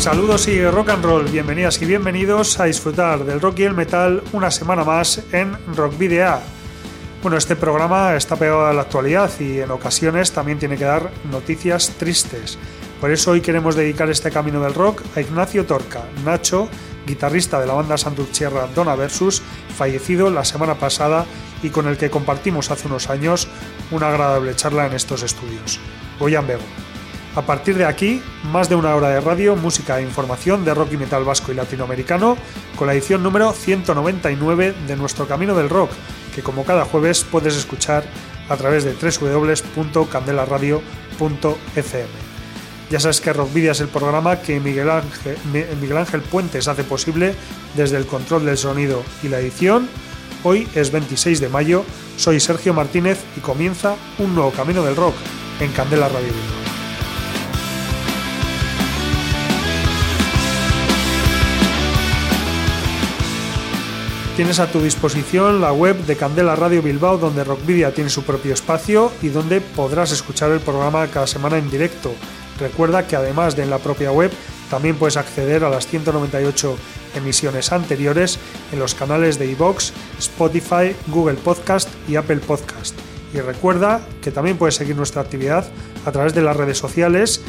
Saludos y rock and roll, bienvenidas y bienvenidos a disfrutar del rock y el metal una semana más en Rock Video. Bueno, este programa está pegado a la actualidad y en ocasiones también tiene que dar noticias tristes. Por eso hoy queremos dedicar este camino del rock a Ignacio Torca, Nacho, guitarrista de la banda Santurcierra Dona Versus, fallecido la semana pasada y con el que compartimos hace unos años una agradable charla en estos estudios. Goyan Bego. A partir de aquí, más de una hora de radio, música e información de rock y metal vasco y latinoamericano, con la edición número 199 de Nuestro Camino del Rock, que como cada jueves puedes escuchar a través de www.candelaradio.fm. Ya sabes que Rockvidia es el programa que Miguel Ángel, Puentes hace posible desde el control del sonido y la edición. Hoy es 26 de mayo, soy Sergio Martínez y comienza un nuevo camino del rock en Candela Radio Tienes a tu disposición la web de Candela Radio Bilbao, donde Rockvidia tiene su propio espacio y donde podrás escuchar el programa cada semana en directo. Recuerda que además de en la propia web, también puedes acceder a las 198 emisiones anteriores en los canales de iVoox, Spotify, Google Podcast y Apple Podcast. Y recuerda que también puedes seguir nuestra actividad a través de las redes sociales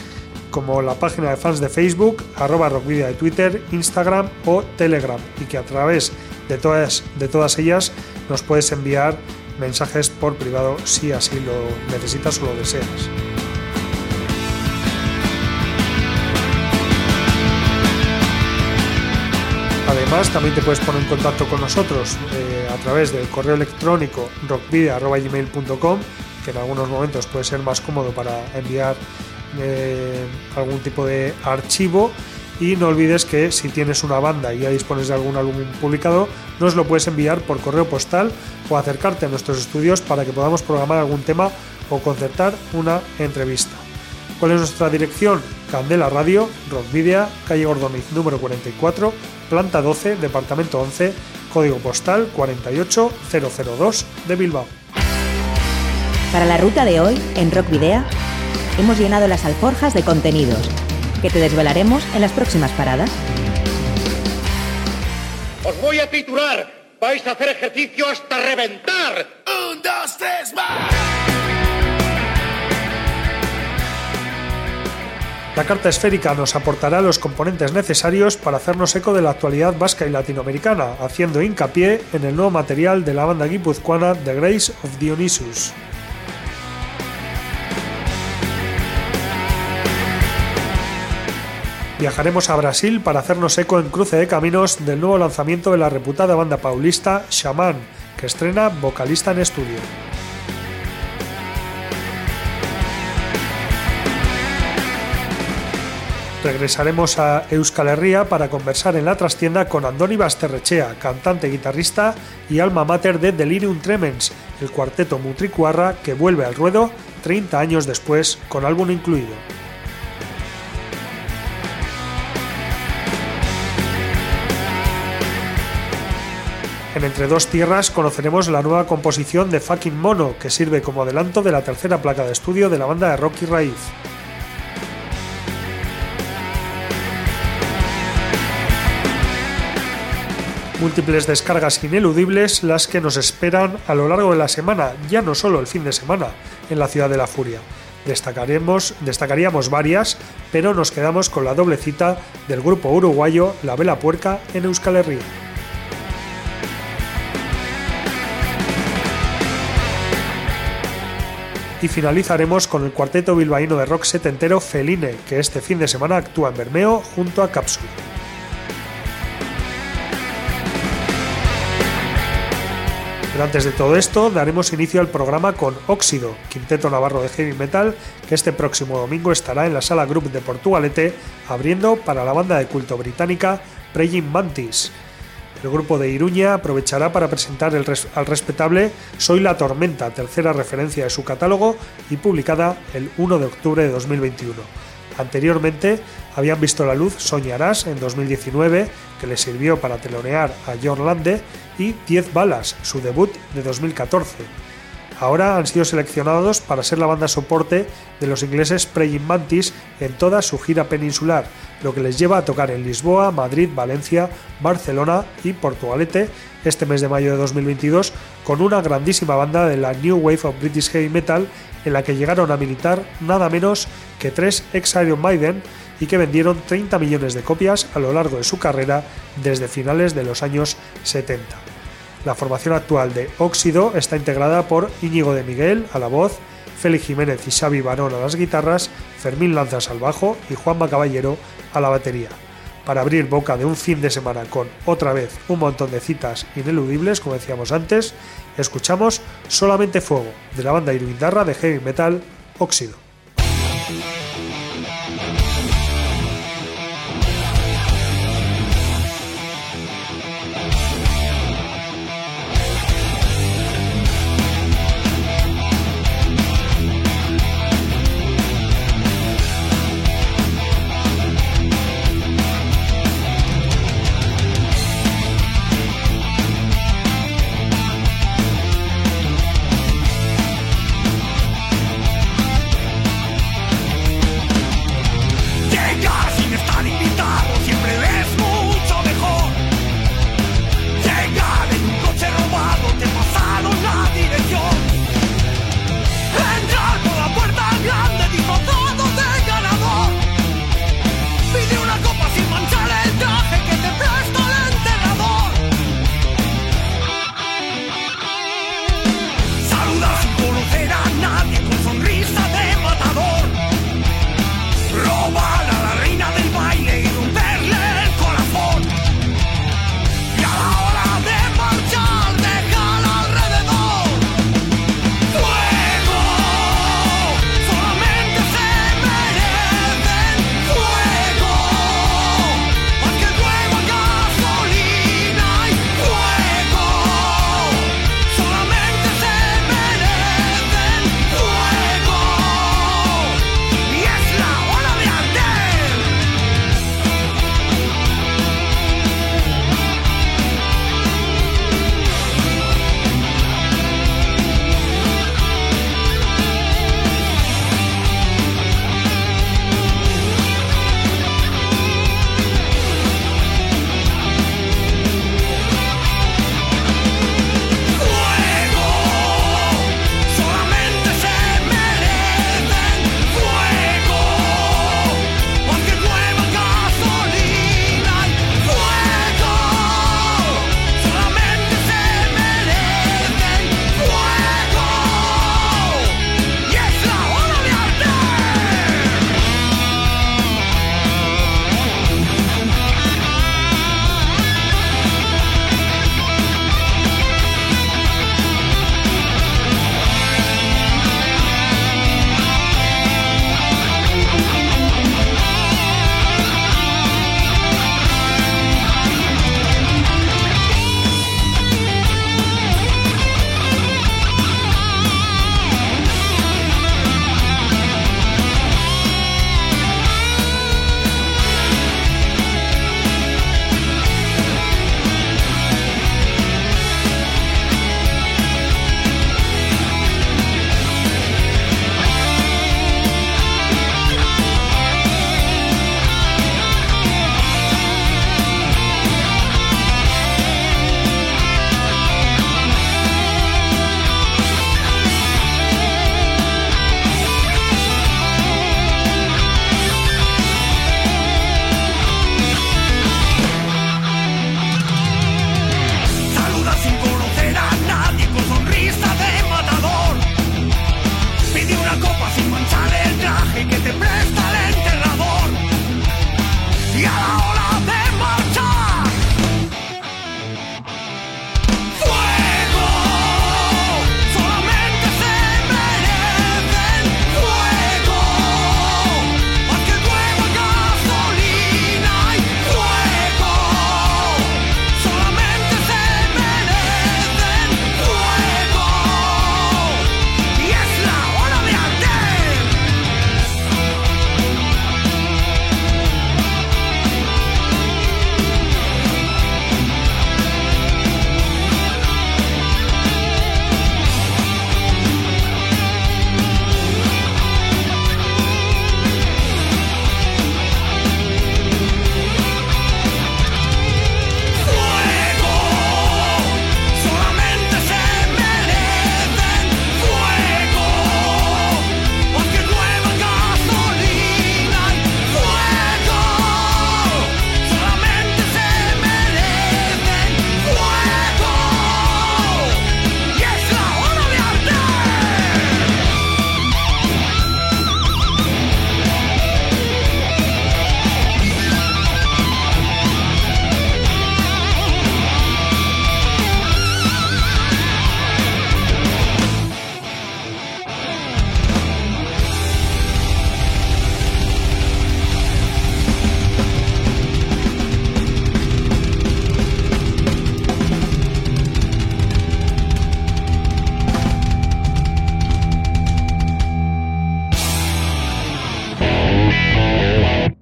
como la página de fans de Facebook, arroba rockvidia de Twitter, Instagram o Telegram y que a través de todas, de todas ellas nos puedes enviar mensajes por privado si así lo necesitas o lo deseas. Además, también te puedes poner en contacto con nosotros eh, a través del correo electrónico rockvidia.gmail.com que en algunos momentos puede ser más cómodo para enviar eh, algún tipo de archivo y no olvides que si tienes una banda y ya dispones de algún álbum publicado, nos lo puedes enviar por correo postal o acercarte a nuestros estudios para que podamos programar algún tema o concertar una entrevista. ¿Cuál es nuestra dirección? Candela Radio, Rockvidia, calle Gordoniz número 44, planta 12, departamento 11, código postal 48002 de Bilbao. Para la ruta de hoy, en Rockvidea, hemos llenado las alforjas de contenidos que te desvelaremos en las próximas paradas. Os voy a titular. Vais a hacer ejercicio hasta reventar. Un, dos, tres, más. La carta esférica nos aportará los componentes necesarios para hacernos eco de la actualidad vasca y latinoamericana, haciendo hincapié en el nuevo material de la banda guipuzcoana The Grace of Dionysus. Viajaremos a Brasil para hacernos eco en cruce de caminos del nuevo lanzamiento de la reputada banda paulista Shaman, que estrena vocalista en estudio. Regresaremos a Euskal Herria para conversar en la trastienda con Andoni Basterrechea, cantante, guitarrista y alma mater de Delirium Tremens, el cuarteto mutricuarra que vuelve al ruedo 30 años después con álbum incluido. En Entre dos Tierras conoceremos la nueva composición de Fucking Mono, que sirve como adelanto de la tercera placa de estudio de la banda de rock y raíz. Múltiples descargas ineludibles las que nos esperan a lo largo de la semana, ya no solo el fin de semana, en la ciudad de la furia. Destacaremos, destacaríamos varias, pero nos quedamos con la doble cita del grupo uruguayo La Vela Puerca en Euskal Herria. Y finalizaremos con el cuarteto bilbaíno de rock setentero Feline, que este fin de semana actúa en Bermeo junto a Capsule. Pero antes de todo esto, daremos inicio al programa con Óxido, quinteto navarro de heavy metal, que este próximo domingo estará en la sala Group de Portugalete, abriendo para la banda de culto británica Praying Mantis. El grupo de Iruña aprovechará para presentar al respetable Soy la Tormenta, tercera referencia de su catálogo y publicada el 1 de octubre de 2021. Anteriormente habían visto la luz Soñarás en 2019, que le sirvió para telonear a John Lande, y 10 Balas, su debut de 2014. Ahora han sido seleccionados para ser la banda soporte de los ingleses Praying Mantis en toda su gira peninsular, lo que les lleva a tocar en Lisboa, Madrid, Valencia, Barcelona y Portugalete este mes de mayo de 2022 con una grandísima banda de la New Wave of British Heavy Metal en la que llegaron a militar nada menos que tres ex Iron Maiden y que vendieron 30 millones de copias a lo largo de su carrera desde finales de los años 70. La formación actual de Óxido está integrada por Íñigo de Miguel a la voz, Félix Jiménez y Xavi Barón a las guitarras, Fermín Lanzas al bajo y Juan Caballero a la batería. Para abrir boca de un fin de semana con otra vez un montón de citas ineludibles, como decíamos antes, escuchamos Solamente Fuego, de la banda iruindarra de heavy metal Óxido.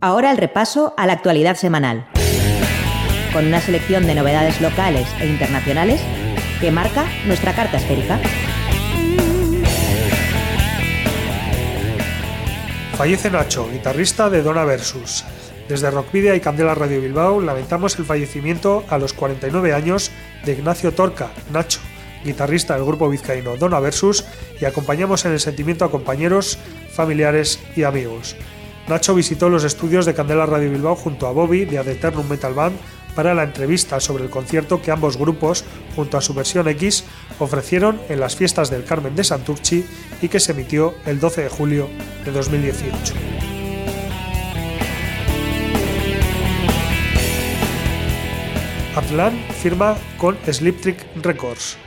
Ahora el repaso a la actualidad semanal, con una selección de novedades locales e internacionales que marca nuestra carta esférica. Fallece Nacho, guitarrista de Dona Versus. Desde Rockvidia y Candela Radio Bilbao lamentamos el fallecimiento a los 49 años de Ignacio Torca, Nacho, guitarrista del grupo vizcaíno Dona Versus, y acompañamos en el sentimiento a compañeros, familiares y amigos. Nacho visitó los estudios de Candela Radio Bilbao junto a Bobby de Ad Eternum Metal Band para la entrevista sobre el concierto que ambos grupos, junto a su versión X, ofrecieron en las fiestas del Carmen de Santurchi y que se emitió el 12 de julio de 2018. Atlan firma con Sliptrick Records.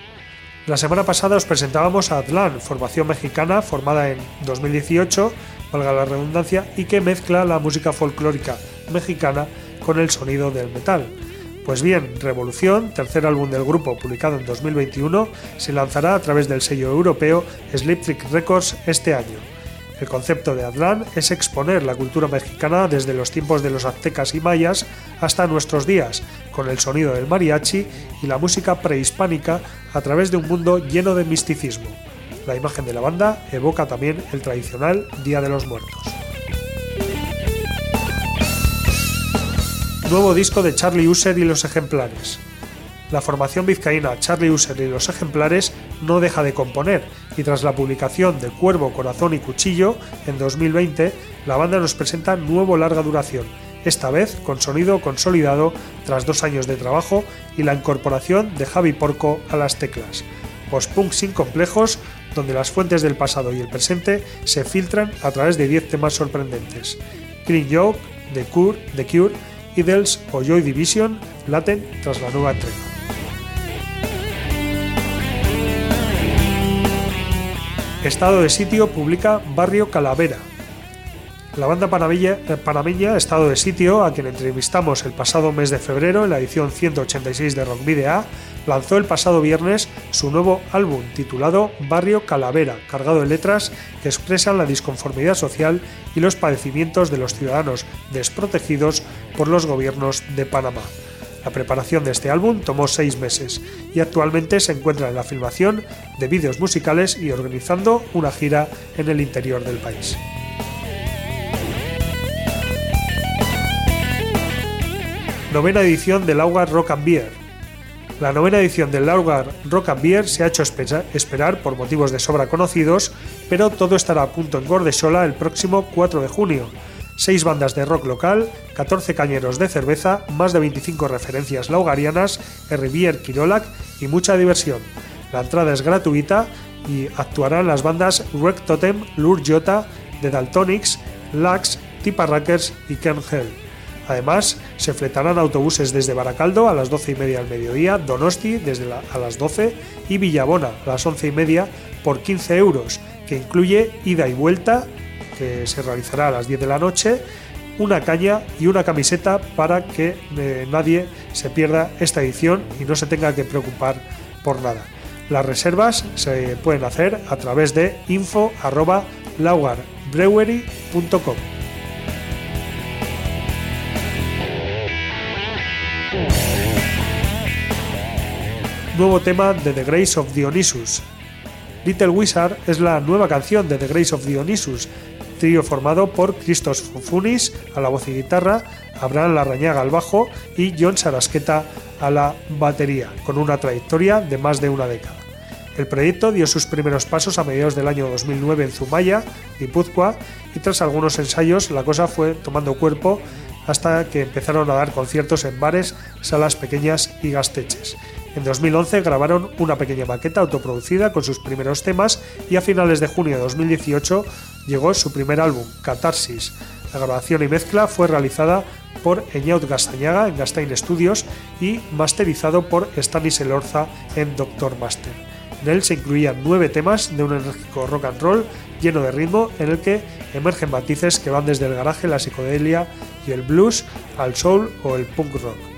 La semana pasada os presentábamos a Atlan, formación mexicana formada en 2018 valga la redundancia, y que mezcla la música folclórica mexicana con el sonido del metal. Pues bien, Revolución, tercer álbum del grupo publicado en 2021, se lanzará a través del sello europeo Sliptrick Records este año. El concepto de Adlan es exponer la cultura mexicana desde los tiempos de los aztecas y mayas hasta nuestros días, con el sonido del mariachi y la música prehispánica a través de un mundo lleno de misticismo. La imagen de la banda evoca también el tradicional Día de los Muertos. Nuevo disco de Charlie User y los ejemplares. La formación vizcaína Charlie User y los ejemplares no deja de componer y tras la publicación de Cuervo, Corazón y Cuchillo en 2020, la banda nos presenta nuevo larga duración, esta vez con sonido consolidado tras dos años de trabajo y la incorporación de Javi Porco a las teclas. Post-punk sin complejos, donde las fuentes del pasado y el presente se filtran a través de 10 temas sorprendentes. Green Joke, The Cure, The Cure, o Joy Division laten tras la nueva entrega. Estado de sitio publica Barrio Calavera. La banda eh, panameña Estado de Sitio, a quien entrevistamos el pasado mes de febrero en la edición 186 de Rock Video lanzó el pasado viernes su nuevo álbum titulado Barrio Calavera, cargado de letras que expresan la disconformidad social y los padecimientos de los ciudadanos desprotegidos por los gobiernos de Panamá. La preparación de este álbum tomó seis meses y actualmente se encuentra en la filmación de vídeos musicales y organizando una gira en el interior del país. Novena edición del Auga Rock and Beer, la novena edición del Laugar Rock and Beer se ha hecho esperar por motivos de sobra conocidos, pero todo estará a punto en Gordesola el próximo 4 de junio. Seis bandas de rock local, 14 cañeros de cerveza, más de 25 referencias laugarianas, Rivier Kirolak y mucha diversión. La entrada es gratuita y actuarán las bandas Wreck Totem, Lur Jota, The Daltonics, Lax, Tipa Rackers y Ken Hell. Además, se fletarán autobuses desde Baracaldo a las 12 y media al mediodía, Donosti desde a las 12 y Villabona a las 11 y media por 15 euros, que incluye ida y vuelta, que se realizará a las 10 de la noche, una caña y una camiseta para que eh, nadie se pierda esta edición y no se tenga que preocupar por nada. Las reservas se pueden hacer a través de info.laugarbrewery.com. nuevo tema de The Grace of Dionysus. Little Wizard es la nueva canción de The Grace of Dionysus, trío formado por Christos Funis a la voz y guitarra, Abraham Larrañaga al bajo y John Sarasqueta a la batería, con una trayectoria de más de una década. El proyecto dio sus primeros pasos a mediados del año 2009 en Zumaya, Guipúzcoa, y tras algunos ensayos la cosa fue tomando cuerpo hasta que empezaron a dar conciertos en bares, salas pequeñas y gasteches. En 2011 grabaron una pequeña maqueta autoproducida con sus primeros temas y a finales de junio de 2018 llegó su primer álbum, Catarsis. La grabación y mezcla fue realizada por Eñaut Gastañaga en Gastain Studios y masterizado por Stanis Elorza en Doctor Master. En él se incluían nueve temas de un enérgico rock and roll lleno de ritmo en el que emergen matices que van desde el garaje, la psicodelia y el blues al soul o el punk rock.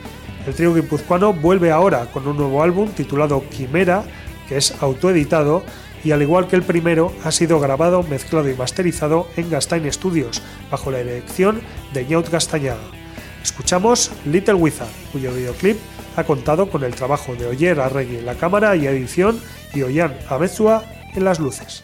El trío guipuzcoano vuelve ahora con un nuevo álbum titulado Quimera, que es autoeditado y al igual que el primero ha sido grabado, mezclado y masterizado en Gastain Studios bajo la dirección de Nyaut Gastañaga. Escuchamos Little Wizard, cuyo videoclip ha contado con el trabajo de Oyer Arregui en la cámara y edición y Oyan Abezua en las luces.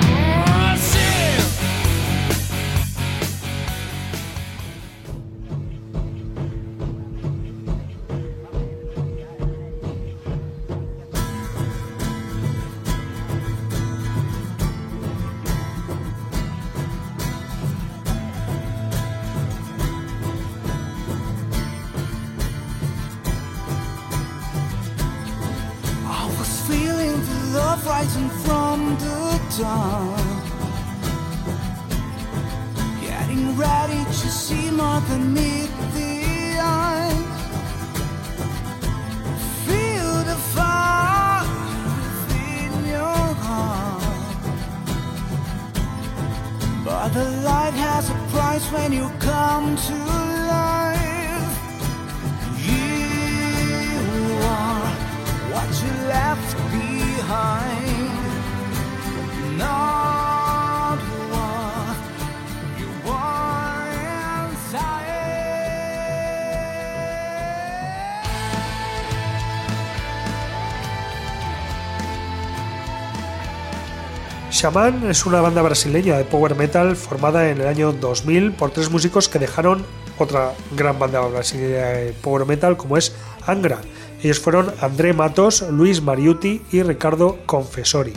Shaman es una banda brasileña de power metal formada en el año 2000 por tres músicos que dejaron otra gran banda brasileña de power metal como es Angra. Ellos fueron André Matos, Luis Mariuti y Ricardo Confessori.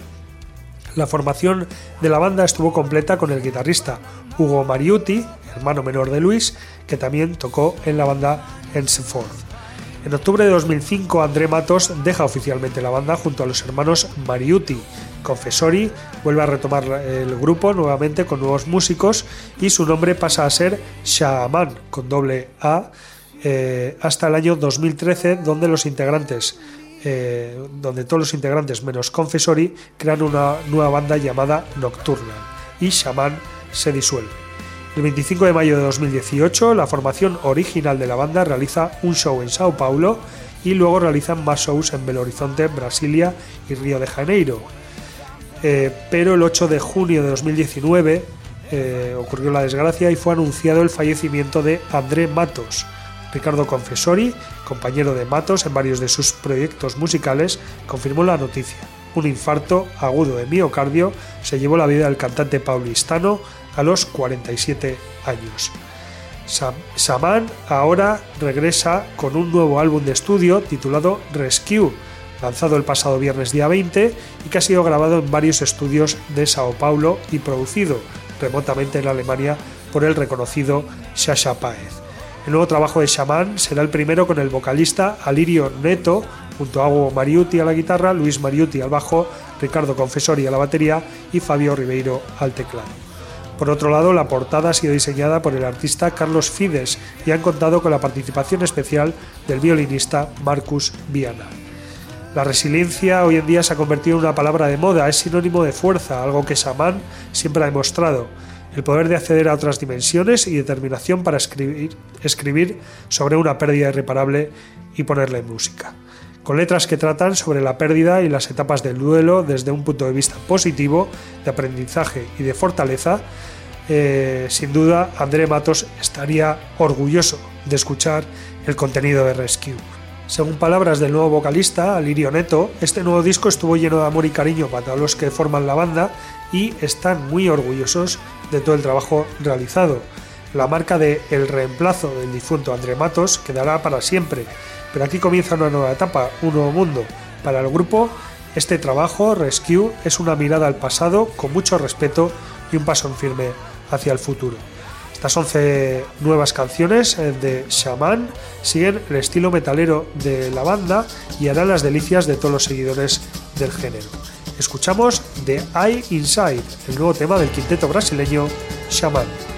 La formación de la banda estuvo completa con el guitarrista Hugo Mariuti, hermano menor de Luis, que también tocó en la banda Enseforth. En octubre de 2005, André Matos deja oficialmente la banda junto a los hermanos Mariuti. Confessori vuelve a retomar el grupo nuevamente con nuevos músicos y su nombre pasa a ser Shaman con doble A eh, hasta el año 2013 donde los integrantes eh, donde todos los integrantes menos Confessori crean una nueva banda llamada Nocturnal y Shaman se disuelve. El 25 de mayo de 2018 la formación original de la banda realiza un show en Sao Paulo y luego realizan más shows en Belo Horizonte, Brasilia y Río de Janeiro. Eh, pero el 8 de junio de 2019 eh, ocurrió la desgracia y fue anunciado el fallecimiento de André Matos. Ricardo Confessori, compañero de Matos en varios de sus proyectos musicales, confirmó la noticia. Un infarto agudo de miocardio se llevó la vida del cantante paulistano a los 47 años. Saman ahora regresa con un nuevo álbum de estudio titulado Rescue, lanzado el pasado viernes día 20 y que ha sido grabado en varios estudios de Sao Paulo y producido remotamente en Alemania por el reconocido Sasha Paez. El nuevo trabajo de Shaman será el primero con el vocalista Alirio Neto, junto a Hugo Mariuti a la guitarra, Luis Mariuti al bajo, Ricardo Confessori a la batería y Fabio Ribeiro al teclado. Por otro lado, la portada ha sido diseñada por el artista Carlos Fides y han contado con la participación especial del violinista Marcus Viana. La resiliencia hoy en día se ha convertido en una palabra de moda, es sinónimo de fuerza, algo que Shaman siempre ha demostrado. El poder de acceder a otras dimensiones y determinación para escribir, escribir sobre una pérdida irreparable y ponerla en música. Con letras que tratan sobre la pérdida y las etapas del duelo desde un punto de vista positivo, de aprendizaje y de fortaleza, eh, sin duda André Matos estaría orgulloso de escuchar el contenido de Rescue. Según palabras del nuevo vocalista, Alirio Neto, este nuevo disco estuvo lleno de amor y cariño para los que forman la banda y están muy orgullosos de todo el trabajo realizado. La marca de El reemplazo del difunto André Matos quedará para siempre, pero aquí comienza una nueva etapa, un nuevo mundo. Para el grupo, este trabajo, Rescue, es una mirada al pasado con mucho respeto y un paso en firme hacia el futuro. Estas 11 nuevas canciones eh, de Shaman siguen el estilo metalero de la banda y harán las delicias de todos los seguidores del género. Escuchamos The Eye Inside, el nuevo tema del quinteto brasileño Shaman.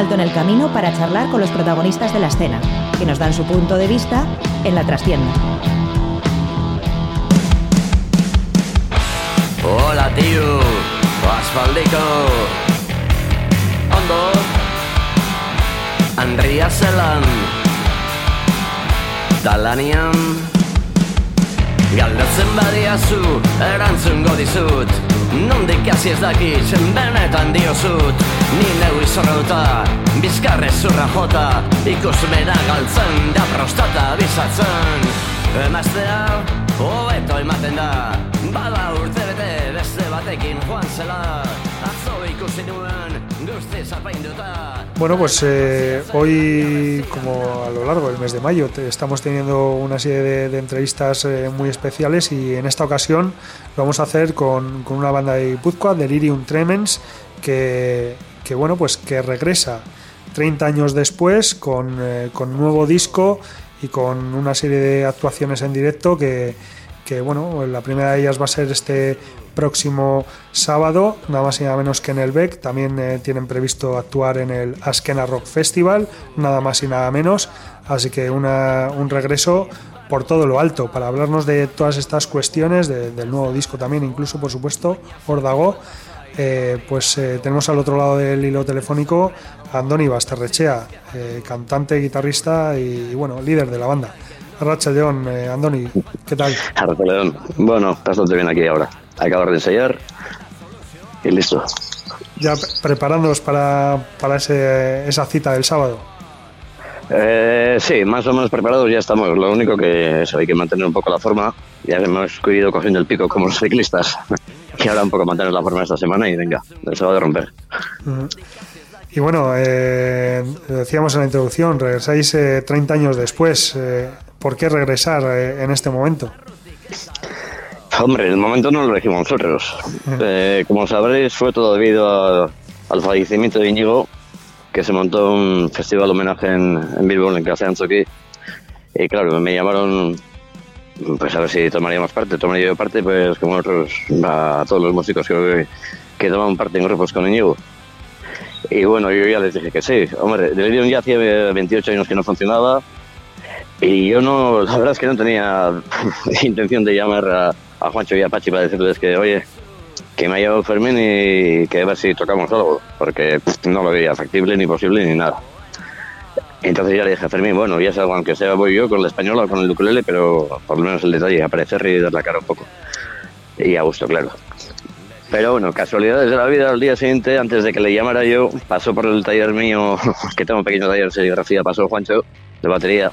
Alto en el camino para charlar con los protagonistas de la escena, que nos dan su punto de vista en la trastienda. Hola, tío. Aspaldiko. Ondo. Andria zelan. Dalanian. Galdatzen badiazu, erantzungo dizut. Nondik hasi ez dakit, benetan diozut. Ni neu izorrauta, bizkarre zurra jota. Ikusmena galtzen, da prostata bizatzen. Emaztea, hobeto ematen da. Bada urte bete, beste batekin joan zela. Atzo ikusi nuen, guztiz apainduta. Bueno, pues eh, hoy, como a lo largo del mes de mayo, te- estamos teniendo una serie de, de entrevistas eh, muy especiales y en esta ocasión lo vamos a hacer con, con una banda de Guipúzcoa, Delirium Tremens, que, que, bueno, pues que regresa 30 años después con, eh, con nuevo disco y con una serie de actuaciones en directo que, que bueno, la primera de ellas va a ser este próximo sábado, nada más y nada menos que en el BEC. También eh, tienen previsto actuar en el Askena Rock Festival, nada más y nada menos. Así que una- un regreso por todo lo alto para hablarnos de todas estas cuestiones, de- del nuevo disco también, incluso por supuesto, Ordago. Eh, pues eh, tenemos al otro lado del hilo telefónico a Andoni Basterrechea, eh, cantante, guitarrista y, bueno, líder de la banda. Racha León, eh, Andoni, ¿qué tal? Arracha León. Bueno, bastante bien aquí ahora. Acabar de ensayar y listo. Ya pre- preparándonos para, para ese- esa cita del sábado. Eh, sí, más o menos preparados ya estamos. Lo único que eso, hay que mantener un poco la forma. Ya hemos ido cogiendo el pico como los ciclistas. Y ahora un poco mantener la forma esta semana y venga, el sábado de romper. Y bueno, eh, decíamos en la introducción, regresáis eh, 30 años después. Eh, ¿Por qué regresar eh, en este momento? Hombre, en el momento no lo elegimos nosotros. Eh, como sabréis, fue todo debido a- al fallecimiento de Íñigo, que se montó un festival homenaje en, en Bilbao, en Casa de Anzoqui. Y claro, me llamaron pues a ver si tomaríamos parte. Tomaría yo parte, pues como otros, a todos los músicos que, que toman parte en grupos con Íñigo. Y bueno, yo ya les dije que sí. Hombre, Delirium ya hacía 28 años que no funcionaba. Y yo no, la verdad es que no tenía intención de llamar a, Juancho y a Pachi para decirles que, oye, que me ha llevado Fermín y que a ver si tocamos algo, porque no lo veía factible ni posible ni nada. Entonces ya le dije a Fermín, bueno, ya salgo, aunque sea voy yo con la española o con el ukulele, pero por lo menos el detalle, aparecer y dar la cara un poco. Y a gusto, claro. Pero bueno, casualidades de la vida, al día siguiente, antes de que le llamara yo, pasó por el taller mío, que tengo un pequeño taller de serigrafía, pasó Juancho, de batería.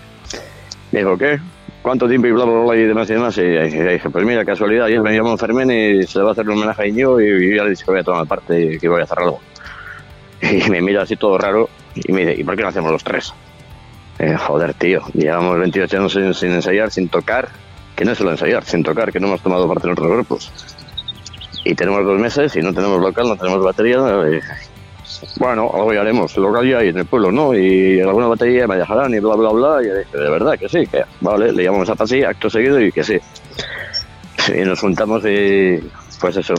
Me dijo, ¿qué? ¿Cuánto tiempo y bla, bla, bla y demás y demás? Y dije, pues mira, casualidad, ayer me llamó Fermín y se va a hacer un homenaje a Íñigo y yo ya le dije que voy a tomar parte y que voy a hacer algo. Y me mira así todo raro y me dice, ¿y por qué no hacemos los tres? Eh, joder, tío, llevamos 28 años sin, ensayar, sin tocar, que no es solo ensayar, sin tocar, que no hemos tomado parte en otros grupos. Y tenemos dos meses y no tenemos local, no tenemos batería. eh, bueno, algo ya haremos, local ya hay en el pueblo, ¿no? Y alguna batería me dejarán y bla, bla, bla. Y dije, de verdad que sí, que vale, le llamamos a Pasi, acto seguido y que sí. Y nos juntamos y pues eso.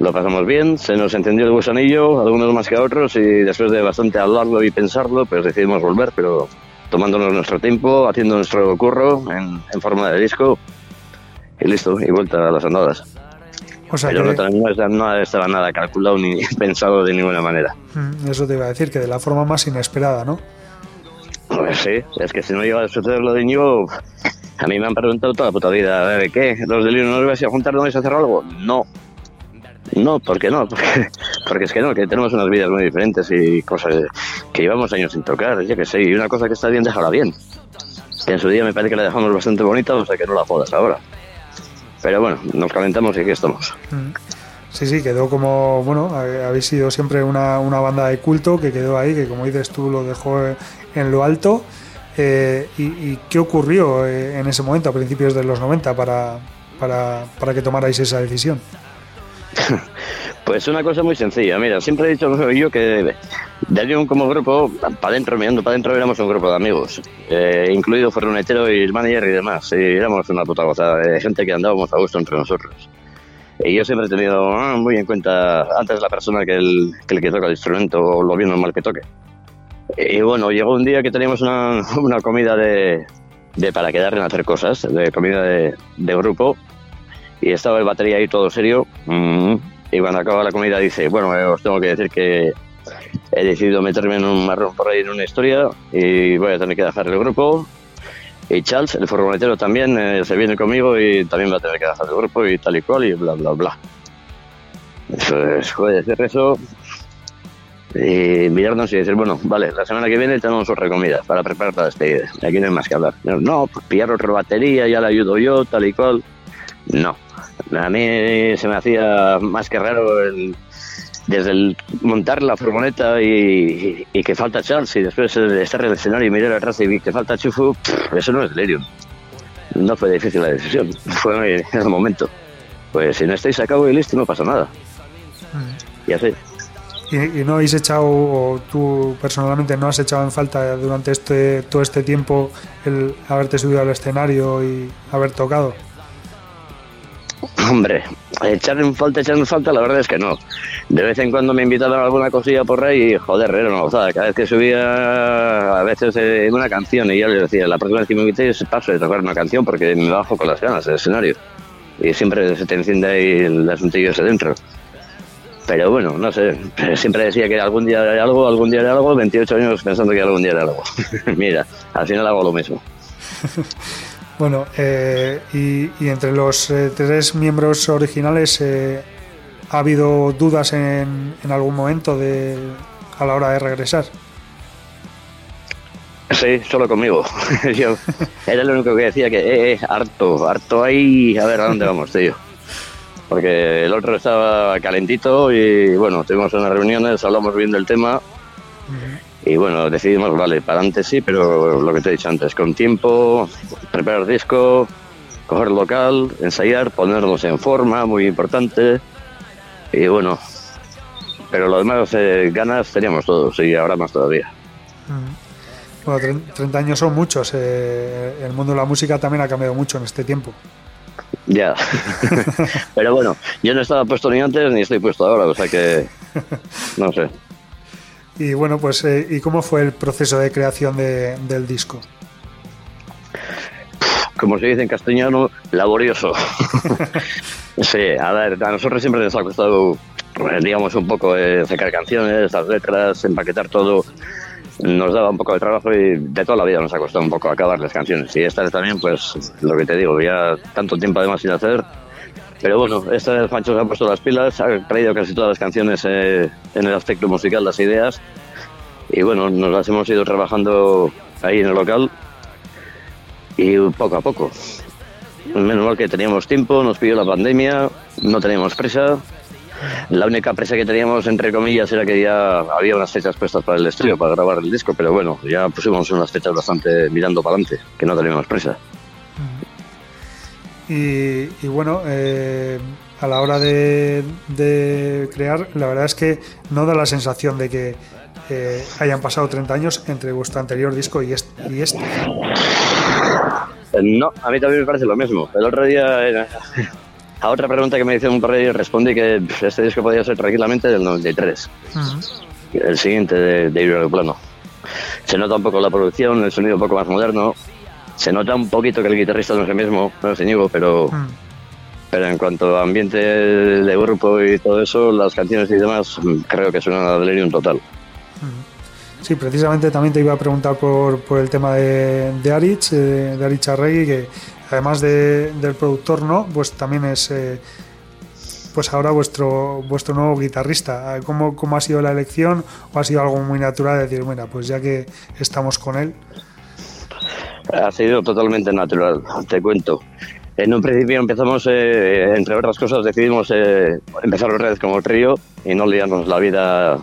Lo pasamos bien, se nos encendió el gusanillo, algunos más que a otros, y después de bastante hablarlo y pensarlo, pues decidimos volver, pero tomándonos nuestro tiempo, haciendo nuestro curro en, en forma de disco, y listo, y vuelta a las andadas. O sea, Pero no, que, no, no estaba nada calculado ni pensado de ninguna manera. Mm, eso te iba a decir, que de la forma más inesperada, ¿no? Pues sí, es que si no llega a suceder lo de Íñigo, a mí me han preguntado toda la puta vida, a ver, ¿qué? ¿Los delirios no os vais a juntar, no vais a hacer algo? No. No, ¿por qué no? Porque, porque es que no, que tenemos unas vidas muy diferentes y cosas que llevamos años sin tocar, yo que sé, y una cosa que está bien, déjala bien. Que en su día me parece que la dejamos bastante bonita, o sea que no la jodas ahora. Pero bueno, nos calentamos y aquí estamos. Mm. Sí, sí, quedó como, bueno, ha- habéis sido siempre una, una banda de culto que quedó ahí, que como dices tú lo dejó en lo alto. Eh, y, y qué ocurrió eh, en ese momento, a principios de los 90, para, para, para que tomarais esa decisión? Pues una cosa muy sencilla, mira, siempre he dicho yo que Delirium como grupo, para adentro, mirando para adentro, éramos un grupo de amigos, eh, incluido Ferronetero y el manager y demás, y éramos una puta gozada de gente que andábamos a gusto entre nosotros. Y yo siempre he tenido ah, muy en cuenta antes la persona que el, que el que toca el instrumento o lo bien o mal que toque. Y bueno, llegó un día que teníamos una, una comida de, de para quedar en hacer cosas, de comida de, de grupo, y estaba el batería ahí todo serio. mm, y cuando acaba la comida dice, bueno, eh, os tengo que decir que he decidido meterme en un marrón por ahí en una historia y voy a tener que dejar el grupo. Y Charles, el furgonetero también, eh, se viene conmigo y también va a tener que dejar el grupo y tal y cual y bla, bla, bla. Eso es, joder, decir eso y mirarnos y decir, bueno, vale, la semana que viene tenemos otra comida para preparar la despedida. Aquí no hay más que hablar. No, pues pillar otra batería, ya la ayudo yo, tal y cual. No. A mí se me hacía más que raro el, desde el montar la furgoneta y, que falta Charles y después de estar en el escenario y mirar atrás y vi que falta Chufu, eso no es delirium. No fue difícil la decisión, fue en el momento. Pues si no estáis a cabo y listo, no pasa nada. Y así. ¿Y, y no habéis echado, o tú personalmente no has echado en falta durante este todo este tiempo el haberte subido al escenario y haber tocado? Hombre, echar en falta, echar en falta, la verdad es que no. De vez en cuando me invitaban a alguna cosilla por ahí y, joder, era una gozada. Cada vez que subía, a veces en una canción, y yo les decía, la próxima vez que me invitéis paso de tocar una canción porque me bajo con las ganas del escenario. Y siempre se te enciende ahí el asuntillo ese dentro. Pero bueno, no sé, siempre decía que algún día haré algo, algún día haré algo, 28 años pensando que algún día haré algo. Mira, al final hago lo mismo. Bueno, eh, y, y entre los eh, tres miembros originales, eh, ¿ha habido dudas en, en algún momento de, a la hora de regresar? Sí, solo conmigo. Yo era el único que decía que, eh, eh, harto, harto ahí, a ver a dónde vamos, tío. porque el otro estaba calentito y bueno, tuvimos unas reuniones, hablamos bien del tema y bueno, decidimos, vale, para adelante sí, pero lo que te he dicho antes, con tiempo, preparar disco, coger local, ensayar, ponernos en forma, muy importante y bueno, pero lo demás, eh, ganas teníamos todos y ahora más todavía. Bueno, tre- 30 años son muchos. eh, el mundo de la música también ha cambiado mucho en este tiempo. Ya. Pero bueno, yo no estaba puesto ni antes ni estoy puesto ahora, o sea que. No sé. Y bueno, pues, eh, ¿y cómo fue el proceso de creación de- del disco? Como se dice en castellano, laborioso. sí, a ver, a nosotros siempre nos ha costado, eh, digamos, un poco eh, sacar canciones, las letras, empaquetar todo. Nos daba un poco de trabajo y de toda la vida nos ha costado un poco acabar las canciones. Y esta vez también, pues, lo que te digo, ya tanto tiempo además sin hacer. Pero bueno, esta vez Pancho se ha puesto las pilas, ha traído casi todas las canciones eh, en el aspecto musical, las ideas. Y bueno, nos las hemos ido trabajando ahí en el local y poco a poco. Menos mal que teníamos tiempo, nos pidió la pandemia, no teníamos presa. La única presa que teníamos, entre comillas, era que ya había unas fechas puestas para el estudio, para grabar el disco, pero bueno, ya pusimos unas fechas bastante mirando para adelante, que no teníamos presa. Y, y bueno, eh, a la hora de, de crear, la verdad es que no da la sensación de que eh, hayan pasado 30 años entre vuestro anterior disco y este. Y este. No, a mí también me parece lo mismo. El otro día, eh, a otra pregunta que me hicieron por ahí, respondí que este disco podía ser tranquilamente del 93. el siguiente de, de Plano. Se nota un poco la producción, el sonido un poco más moderno. Se nota un poquito que el guitarrista no es el mismo, no es Íñigo, pero, Mm. pero en cuanto a ambiente de grupo y todo eso, las canciones y demás, creo que suenan a delirium total. Sí, precisamente también te iba a preguntar por, por el tema de, de Aritz, eh, de Aritz Arregui, que además de- del productor, ¿no? Pues también es eh, pues ahora vuestro vuestro nuevo guitarrista. ¿Cómo, ¿Cómo ha sido la elección? ¿O ha sido algo muy natural decir, mira, pues ya que estamos con él? Ha sido totalmente natural, te cuento. En un principio empezamos, eh, entre otras cosas, decidimos eh, empezar otra vez como trío y no liarnos la vida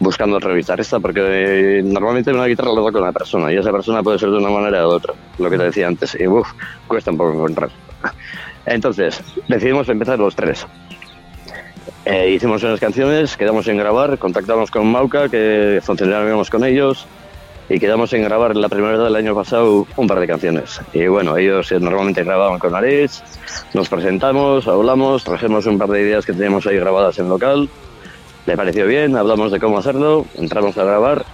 buscando otro guitarrista, porque eh, normalmente una guitarra la toca una persona y esa persona puede ser de una manera u otra, lo que te decía antes, y uf, cuesta un poco encontrar. Entonces, decidimos empezar los tres. Eh, hicimos unas canciones, quedamos en grabar, contactamos con Mauca, que funcionábamos con ellos, y quedamos en grabar la primera del año pasado un par de canciones. Y bueno, ellos eh, normalmente grababan con Aritz, nos presentamos, hablamos, trajimos un par de ideas que teníamos ahí grabadas en local, le pareció bien, hablamos de cómo hacerlo, entramos a grabar,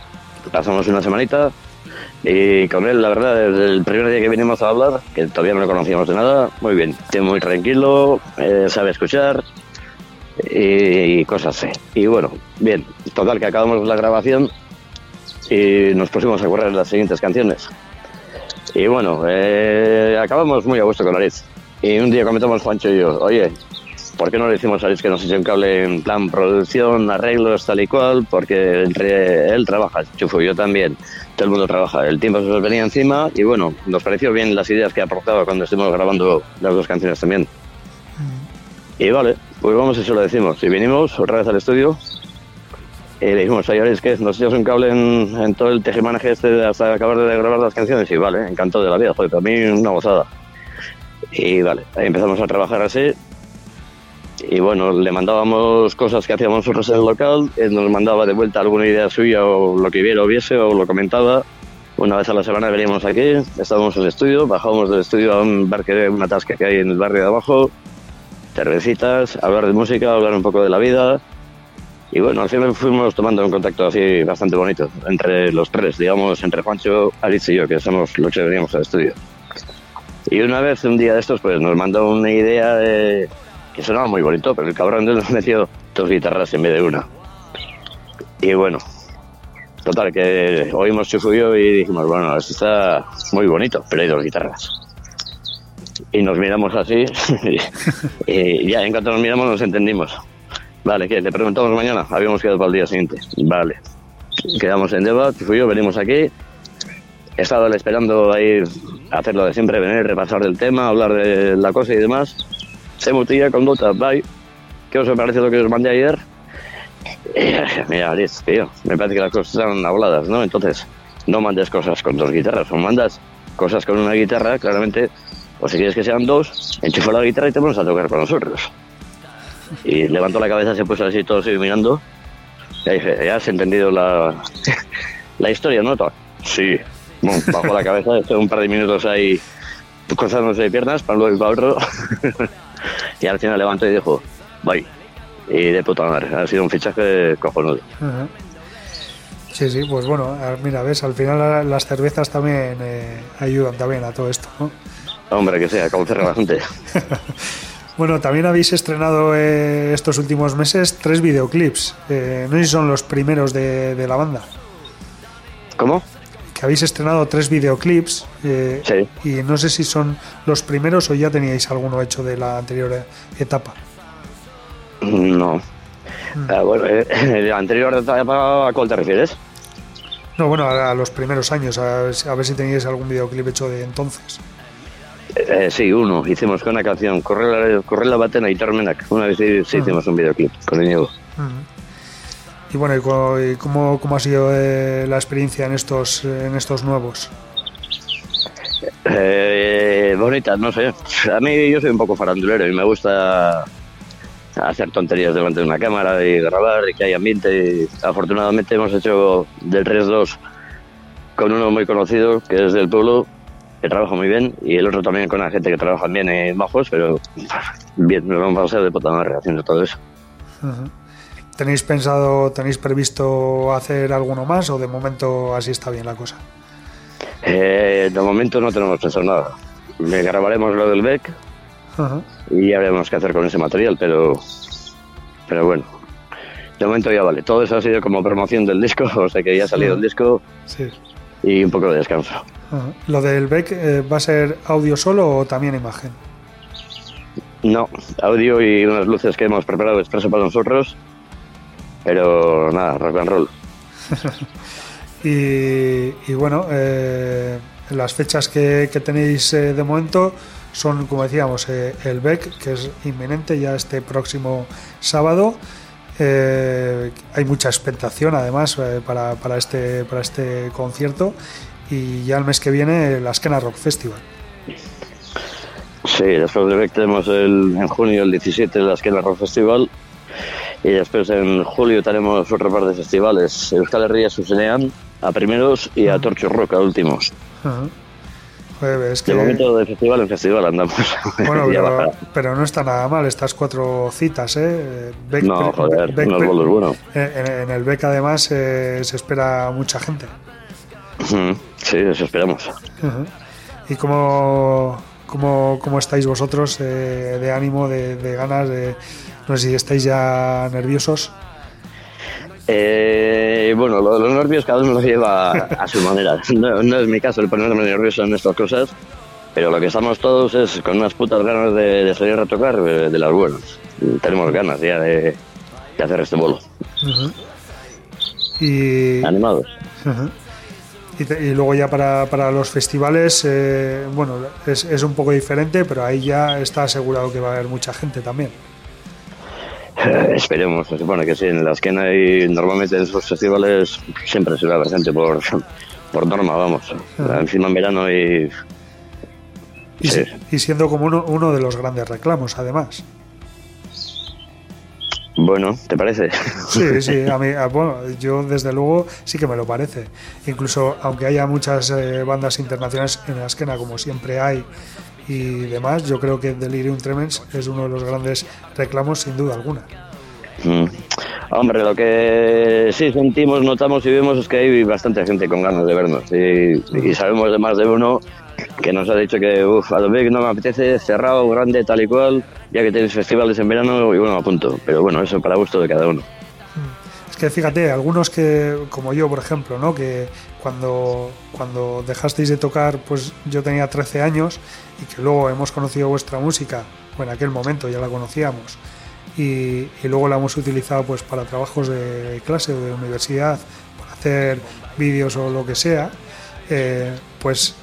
pasamos una semanita y con él, la verdad, desde el primer día que vinimos a hablar, que todavía no lo conocíamos de nada, muy bien, muy tranquilo, eh, sabe escuchar y, y cosas así. Y bueno, bien, total que acabamos la grabación y nos pusimos a correr las siguientes canciones. Y bueno, eh, acabamos muy a gusto con Aritz. Y un día comentamos Juancho y yo, oye, ¿por qué no le decimos a Aritz que nos eche un cable en plan producción, arreglos, tal y cual? Porque él trabaja, Chufo yo también, todo el mundo trabaja. El tiempo se nos venía encima y bueno, nos pareció bien las ideas que aportaba cuando estuvimos grabando las dos canciones también. Y vale, pues vamos, eso lo decimos. Y vinimos otra vez al estudio y le dijimos, oye, Aritz, que nos echas un cable en, en todo el tejemaneje este hasta acabar de grabar las canciones. Y vale, encantado de la vida, joder, para mí una gozada. Y vale, ahí empezamos a trabajar así. Y bueno, le mandábamos cosas que hacíamos nosotros en el local, él nos mandaba de vuelta alguna idea suya o lo que viera o viese o lo comentaba. Una vez a la semana veníamos aquí, estábamos en el estudio, bajábamos del estudio a un bar que una tasca que hay en el barrio de abajo, cervecitas, hablar de música, hablar un poco de la vida. Y bueno, al final fuimos tomando un contacto así bastante bonito entre los tres, digamos, entre Juancho, Aritz y yo, que somos los que veníamos al estudio. Y una vez, un día de estos, pues nos mandó una idea de- que sonaba muy bonito, pero el cabrón nos metió dos guitarras en vez de una. Y bueno, total, que oímos Chufu y yo y dijimos, bueno, esto está muy bonito, pero hay dos guitarras. Y nos miramos así, y ya en cuanto nos miramos nos entendimos. Vale, ¿qué? ¿Te preguntamos mañana? Habíamos quedado para el día siguiente. Vale. Quedamos en Deva, y yo venimos aquí, he estado esperando a ir a hacer lo de siempre, venir, repasar del tema, hablar de la cosa y demás. se mutilla con Dota, bye. ¿Qué os parece lo que os mandé ayer? Mira, Liz, tío, me parece que las cosas están habladas, ¿no? Entonces, no mandes cosas con dos guitarras, o mandas cosas con una guitarra, claramente, o si quieres que sean dos, enchufa la guitarra y te pones a tocar con nosotros. Y levantó la cabeza, se puso así todo mirando. Y dije, ya has entendido la, la historia, ¿no? Sí. Bueno, bajo la cabeza, estuve un par de minutos ahí cruzándose de piernas para luego ir para otro. y al final levantó y dijo, bye. Y de puta madre, ha sido un fichaje cojonudo. Ajá. Sí, sí, pues bueno, mira, ves, al final la- las cervezas también eh, ayudan también a todo esto, ¿no? Hombre, que sea, como cerra la gente. Bueno, también habéis estrenado eh, estos últimos meses tres videoclips. Eh, no sé si son los primeros de, de la banda. ¿Cómo? Que habéis estrenado tres videoclips. eh, Sí. Y no sé si son los primeros o ya teníais alguno hecho de la anterior eh, etapa. No. Ah, bueno, eh, ¿de anterior etapa a cuál te refieres? No, bueno, a, a los primeros años, a, a ver si teníais algún videoclip hecho de entonces. Eh, sí, uno. Hicimos con una canción, Correr la, Batena y Termenac. Una vez sí, sí hicimos un videoclip con Íñigo. Y bueno, ¿y co- y cómo, cómo ha sido eh, la experiencia en estos, en estos nuevos? Eh, bonita, no sé. A mí yo soy un poco farandulero y me gusta hacer tonterías delante de una cámara y grabar y que haya ambiente. Y afortunadamente hemos hecho del 3-2 con uno muy conocido que es del pueblo, que trabaja muy bien, y el otro también con la gente que trabaja bien en bajos, pero bien, nos vamos a hacer de puta madre haciendo todo eso. ¿Tenéis pensado, tenéis previsto hacer alguno más o de momento así está bien la cosa? Eh, de momento no tenemos pensado nada. Me grabaremos lo del Beck Ajá. y ya veremos qué hacer con ese material, pero, pero bueno, de momento ya vale. Todo eso ha sido como promoción del disco, o sea que ya ha salido el disco Sí. Y un poco de descanso. Ajá. ¿Lo del Beck eh, va a ser audio solo o también imagen? No, audio y unas luces que hemos preparado expreso para nosotros, pero nada, rock and roll. Y, y bueno, eh, las fechas que, que tenéis eh, de momento son, como decíamos, el BEC, que es inminente ya este próximo sábado. Eh, hay mucha expectación además eh, para, para este, para este concierto y ya el mes que viene la Esquena Rock Festival. Sí, después de Beck tenemos el, en junio el 17 la Esquena Rock Festival y después en julio tenemos otro par de festivales, Euskal Herria Susenean a primeros y a Torcho Rock a últimos. Joder, es que, De momento de festival en festival andamos. bueno, Ya pero, pero no está nada mal estas cuatro citas. ¿eh? Beck- No, joder, Beck- unos bolos buenos. En, en- el BEC además eh, se espera mucha gente. Sí, eso esperamos. ¿Y cómo, cómo, cómo estáis vosotros eh, de ánimo, de, de ganas? De, no sé si estáis ya nerviosos. Eh, bueno, lo de los nervios cada uno lo lleva a su manera. No, no es mi caso el ponerme nervioso en estas cosas, pero lo que estamos todos es con unas putas ganas de, de salir a tocar eh, de las buenas. Tenemos ganas ya de, de hacer este bolo. Y, Animados. Y luego ya para, para los festivales, eh, bueno, es, es un poco diferente, pero ahí ya está asegurado que va a haber mucha gente también. Eh, esperemos, se supone que sí. En la esquina y normalmente en esos festivales siempre se va presente por, por norma, vamos. Encima en verano y... Y, Sí. y siendo como uno, uno de los grandes reclamos, además. Bueno, ¿te parece? Sí, sí, a mí, a- bueno, yo desde luego sí que me lo parece. Incluso aunque haya muchas eh, bandas internacionales en la esquena, como siempre hay y demás, yo creo que Delirium Tremens es uno de los grandes reclamos sin duda alguna. Mm. Hombre, lo que sí sentimos, notamos y vemos es que hay bastante gente con ganas de vernos. Y, y sabemos de más de uno que nos ha dicho que, uff, a que no me apetece, cerrado, grande, tal y cual, ya que tenéis festivales en verano, y bueno, a punto. Pero bueno, eso para gusto de cada uno. Es que fíjate, algunos que, como yo, por ejemplo, ¿no? que cuando, cuando dejasteis de tocar, pues yo tenía 13 años y que luego hemos conocido vuestra música, bueno, en aquel momento ya la conocíamos, y, y luego la hemos utilizado pues para trabajos de clase o de universidad, para hacer vídeos o lo que sea, eh, pues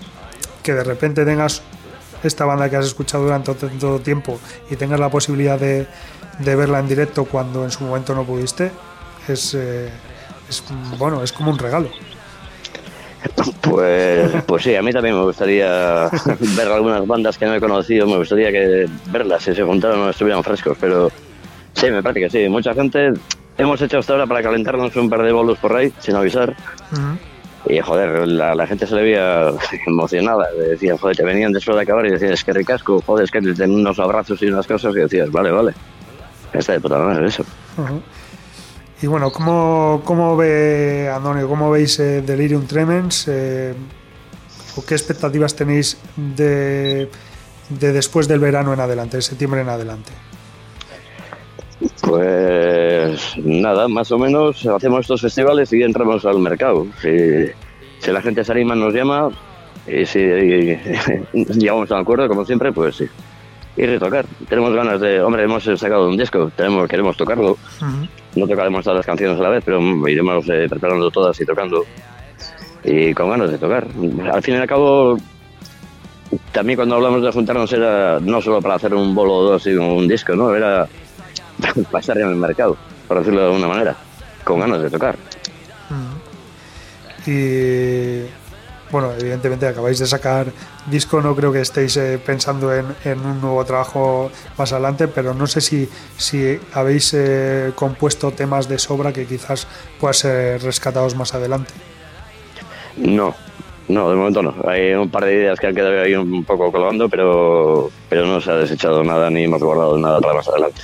que de repente tengas esta banda que has escuchado durante tanto tiempo y tengas la posibilidad de, de verla en directo cuando en su momento no pudiste, es, eh, es, bueno, es como un regalo. Pues, pues sí, a mí también me gustaría ver algunas bandas que no he conocido, me gustaría que verlas si se juntaran o estuvieran frescos, pero sí, me parece que sí. Mucha gente hemos hecho hasta ahora para calentarnos un par de bolos por ahí, sin avisar. Y joder, la, gente se le veía emocionada. Decían, joder, te venían después de acabar y decían, es que ricasco, joder, es que te den unos abrazos y unas cosas. Y decías, vale, vale. Está de puta madre eso. Y bueno, ¿cómo, cómo ve, Antonio, cómo veis eh, Delirium Tremens? Eh, ¿O qué expectativas tenéis de, de después del verano en adelante, de septiembre en adelante? Pues nada, más o menos hacemos estos festivales y entramos al mercado. Si, si la gente se anima, nos llama. Y si llegamos a un acuerdo, como siempre, pues sí. Y retocar. Tenemos ganas de. Hombre, hemos sacado un disco, tenemos, queremos tocarlo. No tocaremos todas las canciones a la vez, pero iremos eh, preparando todas y tocando. Y con ganas de tocar. Al fin y al cabo, también cuando hablamos de juntarnos era no solo para hacer un bolo o dos y un disco, ¿no? Era pasar en el mercado, por decirlo de alguna manera, con ganas de tocar. Y bueno, evidentemente acabáis de sacar disco, no creo que estéis eh, pensando en, en un nuevo trabajo más adelante, pero no sé si, si habéis eh, compuesto temas de sobra que quizás puedan ser rescatados más adelante. No, no, de momento no. Hay un par de ideas que han quedado ahí un poco colgando, pero, pero no se ha desechado nada ni hemos guardado nada para más adelante.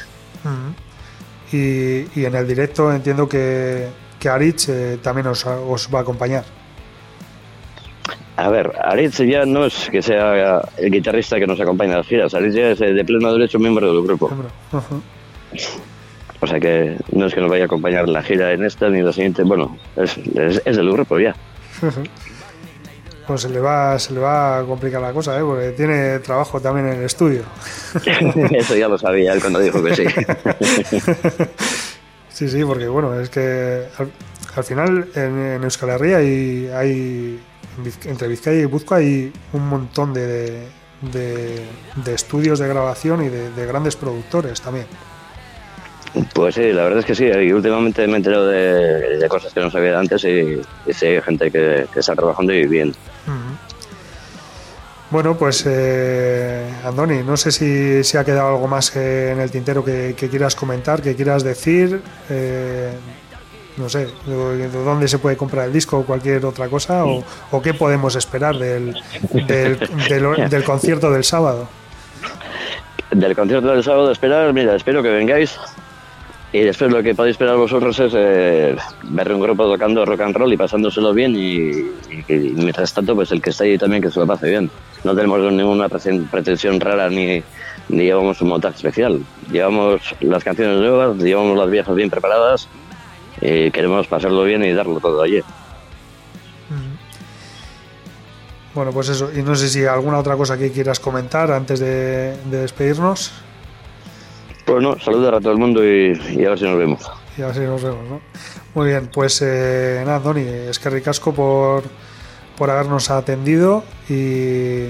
Y, y en el directo entiendo que, que Aritz eh, también os, os va a acompañar. A ver, Aritz ya no es que sea el guitarrista que nos acompaña a las giras. Aritz ya es de pleno derecho miembro del grupo. O sea que no es que nos vaya a acompañar en la gira en esta ni la siguiente. Bueno, es, es, es del grupo ya. Pues se le va, se le va a complicar la cosa, ¿eh? porque tiene trabajo también en el estudio. Eso ya lo sabía él cuando dijo que sí. Sí, sí, porque bueno, es que al, al final en, en Euskal Herria hay, hay entre Vizcaya y Guipúzcoa hay un montón de, de, de estudios de grabación y de, de grandes productores también. Pues sí, la verdad es que sí. Y últimamente me he enterado de, de cosas que no sabía de antes y, y sí, hay gente que, que está trabajando y bien. Bueno, pues eh, Andoni, no sé si, si ha quedado algo más eh, en el tintero que, que quieras comentar, que quieras decir. eh, no sé, de, de dónde se puede comprar el disco o cualquier otra cosa, o, o qué podemos esperar del, del, del- del concierto del sábado. Del concierto del sábado, esperar, mira, espero que vengáis. Y después lo que podéis esperar vosotros es eh, ver un grupo tocando rock and roll y pasándoselo bien y, mientras tanto pues el que está ahí también que se lo pase bien. No tenemos ninguna pretensión rara ni, llevamos un montaje especial. Llevamos las canciones nuevas, llevamos las viejas bien preparadas y queremos pasarlo bien y darlo todo allí. Bueno, pues eso. Y no sé si alguna otra cosa que quieras comentar antes de despedirnos. Pues no, saludar a todo el mundo y, y a ver si nos vemos. Y a ver si nos vemos, ¿no? Muy bien, pues eh, nada, Doni, es que ricasco por, por habernos atendido y,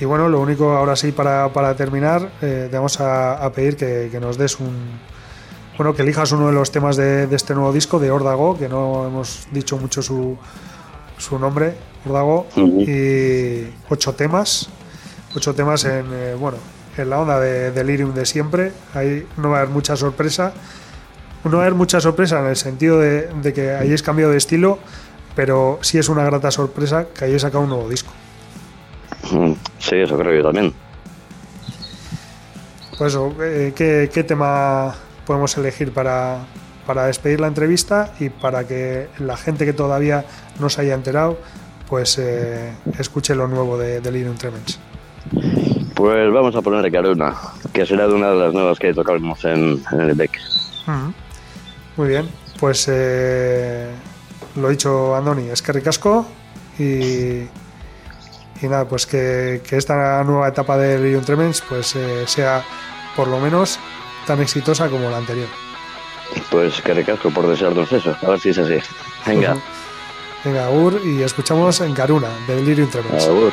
y bueno, lo único ahora sí para, para terminar, eh, te vamos a, a pedir que, que nos des un... Bueno, que elijas uno de los temas de, de este nuevo disco, de Ordago, que no hemos dicho mucho su, su nombre, Ordago, y ocho temas, ocho temas en, eh, bueno, en la onda de Delirium de siempre, ahí no va a haber mucha sorpresa, no va a haber mucha sorpresa en el sentido de, de que hayáis cambiado de estilo, pero sí es una grata sorpresa que hayáis sacado un nuevo disco. Mm, Sí, eso creo yo también. Pues eh, ¿qué, qué tema podemos elegir para, para despedir la entrevista y para que la gente que todavía no se haya enterado, pues eh, escuche lo nuevo de Delirium Tremens? Pues vamos a poner Caruna, que será de una de las nuevas que tocamos en, en el deck. Muy bien, pues eh, lo dicho, Andoni, es que ricasco y, y nada, pues que, que esta nueva etapa de Delirium Tremens pues eh, sea por lo menos tan exitosa como la anterior. Pues que recasco por desearnos eso, a ver si es así. Venga, Venga, Ur, y escuchamos en Garuna, de Delirium Tremens. agur.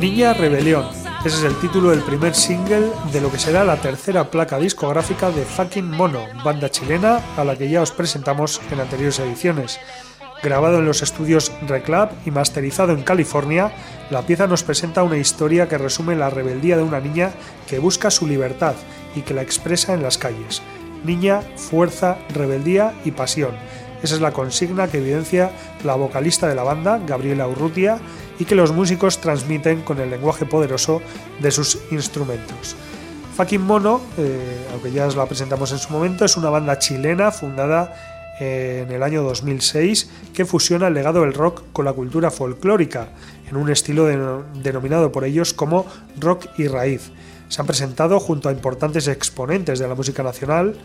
Niña Rebelión. Ese es el título del primer single de lo que será la tercera placa discográfica de Fucking Mono, banda chilena a la que ya os presentamos en anteriores ediciones. Grabado en los estudios Reclab y masterizado en California, la pieza nos presenta una historia que resume la rebeldía de una niña que busca su libertad y que la expresa en las calles. Niña, fuerza, rebeldía y pasión. Esa es la consigna que evidencia la vocalista de la banda, Gabriela Urrutia, y que los músicos transmiten con el lenguaje poderoso de sus instrumentos. Fucking Mono, eh, aunque ya os la presentamos en su momento, es una banda chilena fundada eh, en el año 2006 que fusiona el legado del rock con la cultura folclórica en un estilo deno- denominado por ellos como rock y raíz. Se han presentado junto a importantes exponentes de la música nacional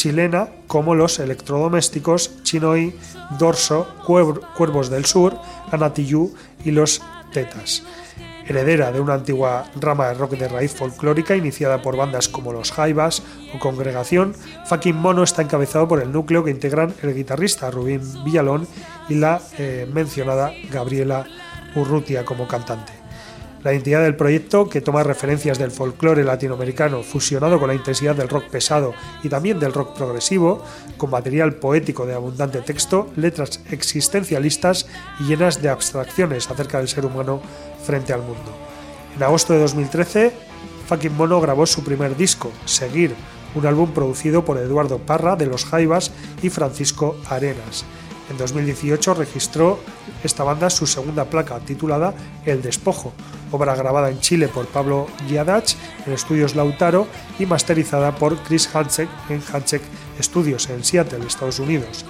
chilena como los electrodomésticos Chinoy, Dorso, Cuer- Cuervos del Sur, Anatillú y los Tetas. Heredera de una antigua rama de rock de raíz folclórica iniciada por bandas como los Jaivas o Congregación, Fucking Mono está encabezado por el núcleo que integran el guitarrista Rubín Villalón y la eh, mencionada Gabriela Urrutia como cantante. La identidad del proyecto, que toma referencias del folclore latinoamericano fusionado con la intensidad del rock pesado y también del rock progresivo, con material poético de abundante texto, letras existencialistas y llenas de abstracciones acerca del ser humano frente al mundo. En agosto de 2013, Fucking Mono grabó su primer disco, Seguir, un álbum producido por Eduardo Parra de Los Jaivas y Francisco Arenas. En 2018 registró esta banda su segunda placa, titulada El Despojo, obra grabada en Chile por Pablo Giadach en Estudios Lautaro y masterizada por Chris Hanchek en Hanchek Studios en Seattle, Estados Unidos.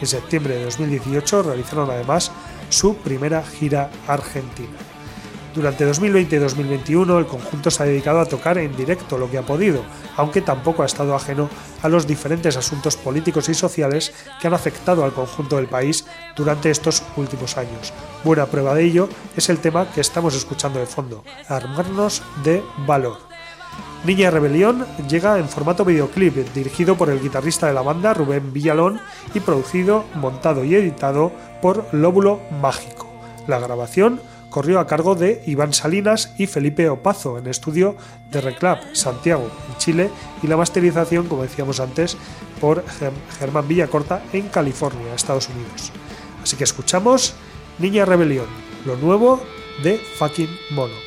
En septiembre de 2018 realizaron además su primera gira argentina. Durante 2020 y 2021 el conjunto se ha dedicado a tocar en directo lo que ha podido, aunque tampoco ha estado ajeno a los diferentes asuntos políticos y sociales que han afectado al conjunto del país durante estos últimos años. Buena prueba de ello es el tema que estamos escuchando de fondo, Armarnos de Valor. Niña Rebelión llega en formato videoclip, dirigido por el guitarrista de la banda Rubén Villalón y producido, montado y editado por Lóbulo Mágico. La grabación corrió a cargo de Iván Salinas y Felipe Opazo en estudio de Reclap, Santiago, en Chile, y la masterización, como decíamos antes, por Germ- Germán Villacorta en California, Estados Unidos. Así que escuchamos Niña Rebelión, lo nuevo de Fucking Mono.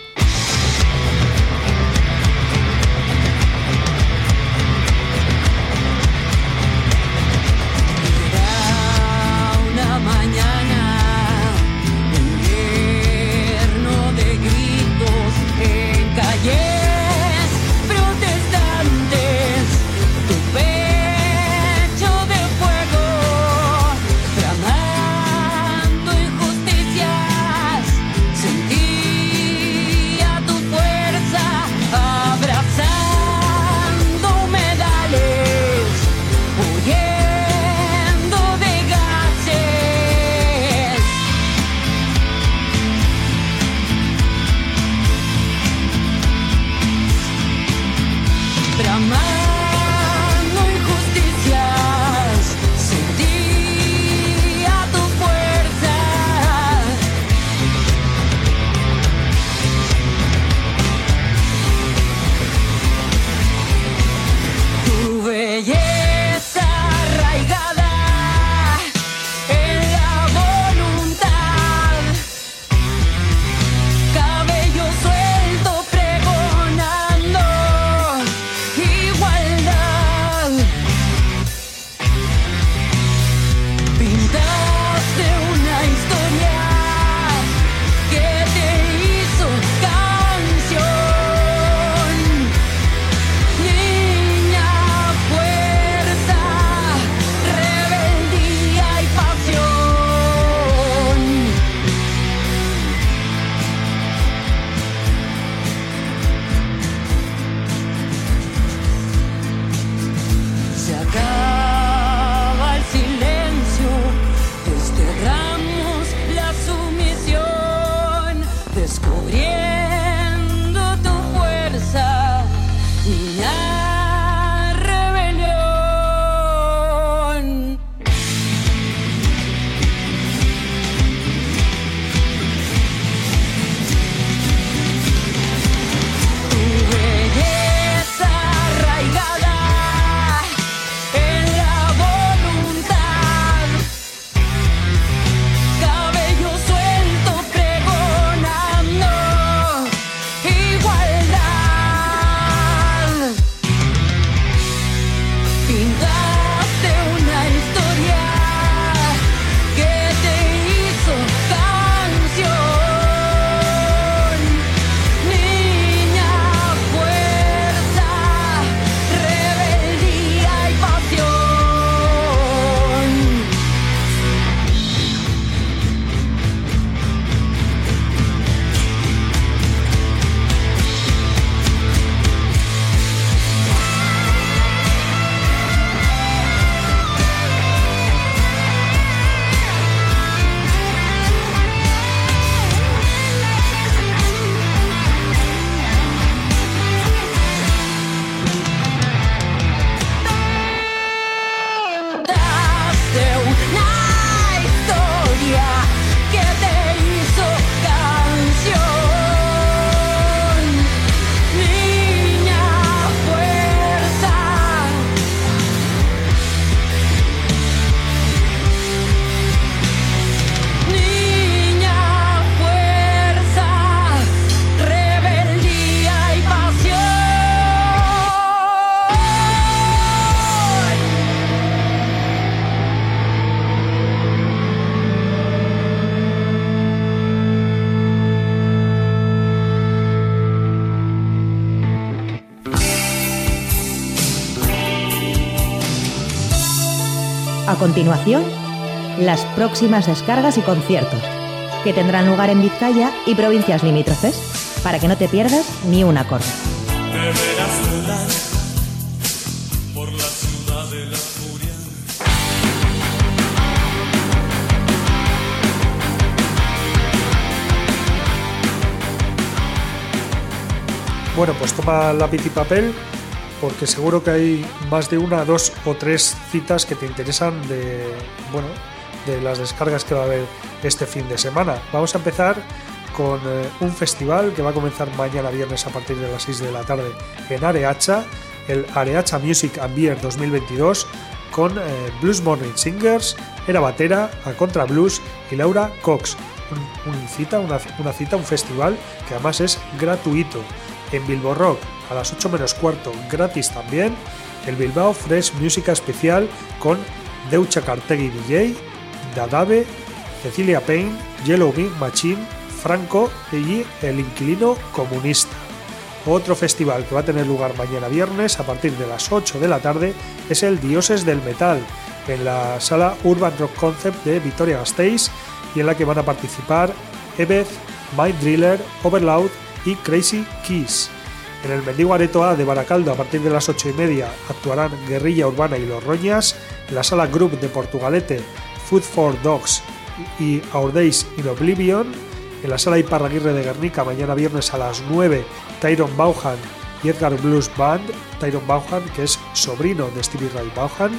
Continuación, las próximas descargas y conciertos, que tendrán lugar en Vizcaya y provincias limítrofes, para que no te pierdas ni un acorde. Bueno, pues toma lápiz y papel porque seguro que hay más de una, dos o tres citas que te interesan de, bueno, de las descargas que va a haber este fin de semana. Vamos a empezar con eh, un festival que va a comenzar mañana viernes a partir de las 6 de la tarde en Areacha, el Areacha Music and Beer 2022 con eh, Blues Morning Singers, Era Batera, A Contra Blues y Laura Cox. Un, un cita, una, una cita, un festival que además es gratuito. En Bilbo Rock a las 8 menos cuarto, gratis también, el Bilbao Fresh Música Especial con Deucha Cartegui DJ, Dadabe, Cecilia Payne, Yellow Big Machine, Franco y el Inquilino Comunista. Otro festival que va a tener lugar mañana viernes a partir de las 8 de la tarde es el Dioses del Metal en la sala Urban Rock Concept de Vitoria Gasteiz y en la que van a participar Ebeth, Mind Driller, Overloud y Crazy Keys. En el Mendigo Areto A de Baracaldo a partir de las 8 y media actuarán Guerrilla Urbana y Los Roñas. En la sala Group de Portugalete, Food for Dogs y Our Days in Oblivion. En la sala Iparraguirre de Guernica mañana viernes a las 9, Tyron Bauhan y Edgar Blues Band. Tyron Bauhan, que es sobrino de Stevie Ray Bauhan.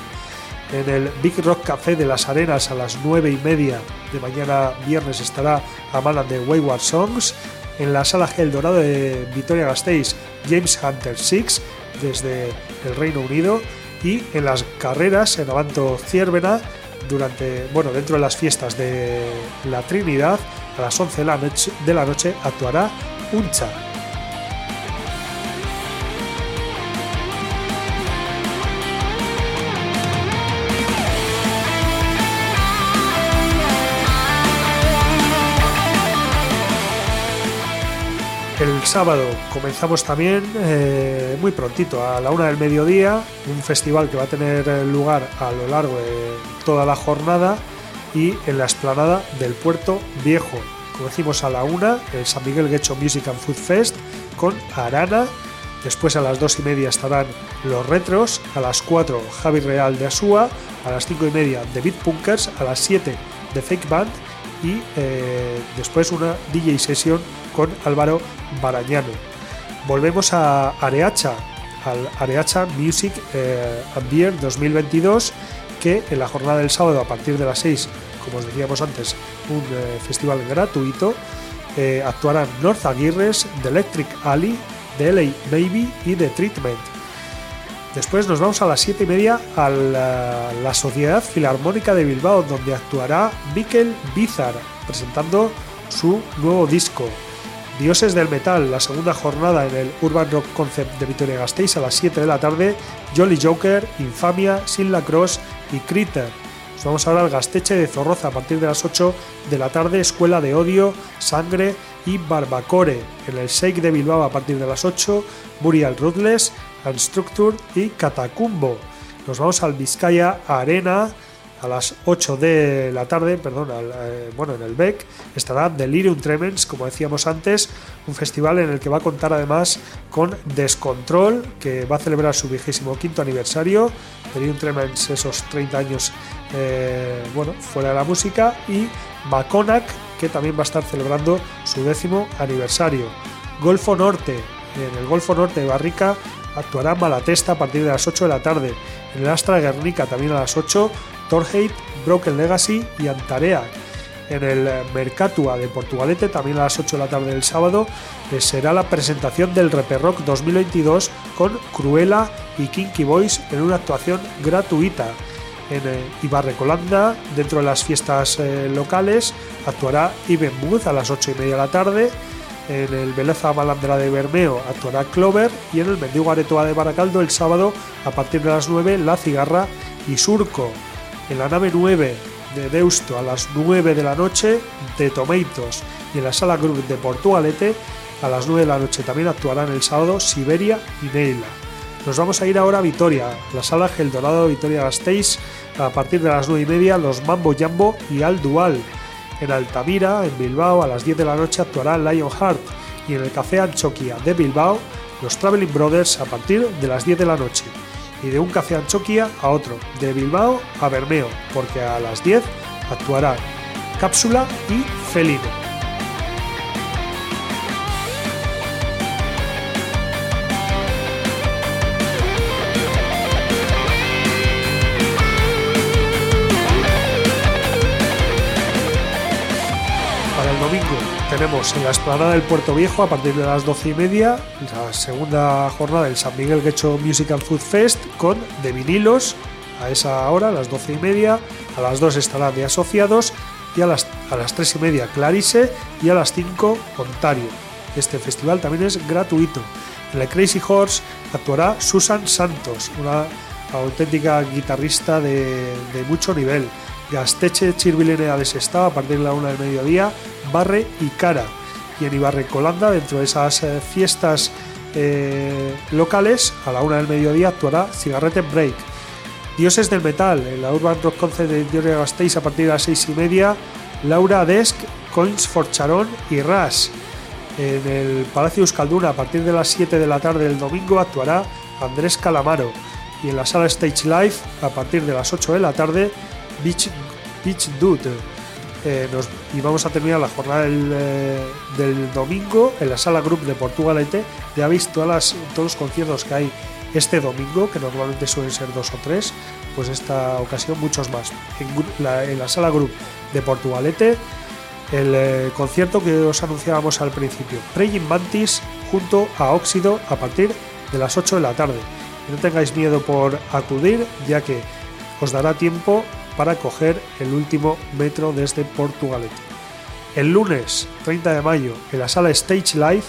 En el Big Rock Café de las Arenas a las 9 y media de mañana viernes estará Amanda de Wayward Songs. En la sala Gel Dorado de Vitoria Gasteiz, James Hunter 6 desde el Reino Unido. Y en las carreras en Avanto Ciervena, durante, bueno, dentro de las fiestas de la Trinidad, a las 11 de la noche, de la noche actuará Uncha. El sábado comenzamos también eh, muy prontito, a la una del mediodía, un festival que va a tener lugar a lo largo de toda la jornada y en la explanada del Puerto Viejo. Como decimos a la una, el San Miguel Guecho Music and Food Fest con Arana. Después a las dos y media estarán los retros, a las 4 Javi Real de Asúa, a las cinco y media de Beat Punkers, a las 7 de Fake Band y eh, después una DJ sesión con Álvaro Barañano. Volvemos a Areacha, al Areacha Music eh, and Beer 2022, que en la jornada del sábado a partir de las 6, como os decíamos antes, un eh, festival gratuito, eh, actuarán North Aguirres, The Electric Alley, The LA Baby y The Treatment. Después nos vamos a las 7 y media a la, la Sociedad Filarmónica de Bilbao, donde actuará Mikel Bizar, presentando su nuevo disco. Dioses del Metal, la segunda jornada en el Urban Rock Concept de Vitoria Gasteiz a las 7 de la tarde, Jolly Joker, Infamia, Sin La Cross y Critter. Nos vamos ahora al Gasteche de Zorroza a partir de las 8 de la tarde, Escuela de Odio, Sangre y Barbacore. En el Shake de Bilbao a partir de las 8, Burial Ruthless, Unstructured y Catacumbo. Nos vamos al Vizcaya Arena a las 8 de la tarde, perdón, al, eh, bueno, en el BEC estará Delirium Tremens, como decíamos antes, un festival en el que va a contar además con Descontrol, que va a celebrar su vigésimo quinto aniversario, Delirium Tremens esos 30 años, eh, bueno, fuera de la música, y Maconac, que también va a estar celebrando su décimo aniversario. Golfo Norte, en el Golfo Norte de Barrica actuará Malatesta a partir de las 8 de la tarde. En el Astra Guernica también a las 8, Torhate, Broken Legacy y Antarea. En el Mercatua de Portugalete, también a las 8 de la tarde del sábado, eh, será la presentación del Reperrock 2022 con Cruella y Kinky Boys en una actuación gratuita. En eh, Ibarrecolanda, dentro de las fiestas eh, locales, actuará Iben Booth a las 8 y media de la tarde. En el Beleza Malandra de Bermeo actuará Clover y en el Mendigo Aretoa de Baracaldo el sábado a partir de las 9 La Cigarra y Surco. En la nave 9 de Deusto a las 9 de la noche de Tomatoes y en la sala Group de Portugalete a las 9 de la noche también actuarán el sábado Siberia y Neila. Nos vamos a ir ahora a Vitoria, la sala El Dorado Vitoria Gasteiz, a partir de las 9 y media, los Mambo Jambo y Al Dual. En Altamira, en Bilbao, a las 10 de la noche actuará Lionheart y en el Café Anchoquia de Bilbao, los Traveling Brothers a partir de las 10 de la noche. Y de un Café Anchoquia a otro, de Bilbao a Bermeo, porque a las 10 actuará Cápsula y Felino. Tenemos en la explanada del Puerto Viejo a partir de las 12 y media la segunda jornada del San Miguel Guecho Musical Food Fest con de vinilos a esa hora, a las 12 y media, a las 2 estarán de asociados y a las, a las 3 y media Clarice y a las 5 Ontario. Este festival también es gratuito. En el Crazy Horse actuará Susan Santos, una auténtica guitarrista de, de mucho nivel. Gasteche Chirvilene de Sestao a partir de la una del mediodía, Barre y Cara. Y en Ibarre Colanda, dentro de esas eh, fiestas eh, locales, a la una del mediodía actuará Cigarrete Break. Dioses del Metal, en la Urban Rock Concert de Vitoria Gasteiz a partir de las seis y media, Laura Desk, Coins for Charon y Ras. En el Palacio Euskalduna, a partir de las 7 de la tarde del domingo, actuará Andrés Calamaro. Y en la sala Stage Live, a partir de las 8 de la tarde, Beach, Beach Dude. Eh, nos- y vamos a terminar la jornada del, eh, del domingo en la sala Group de Portugalete. Ya veis todas las- todos los conciertos que hay este domingo, que normalmente suelen ser dos o tres, pues esta ocasión muchos más. En, la, en la sala Group de Portugalete, el eh, concierto que os anunciábamos al principio, Praying Mantis junto a Óxido a partir de las 8 de la tarde. No tengáis miedo por acudir, ya que os dará tiempo para coger el último metro desde Portugalete. El lunes 30 de mayo en la sala Stage Live,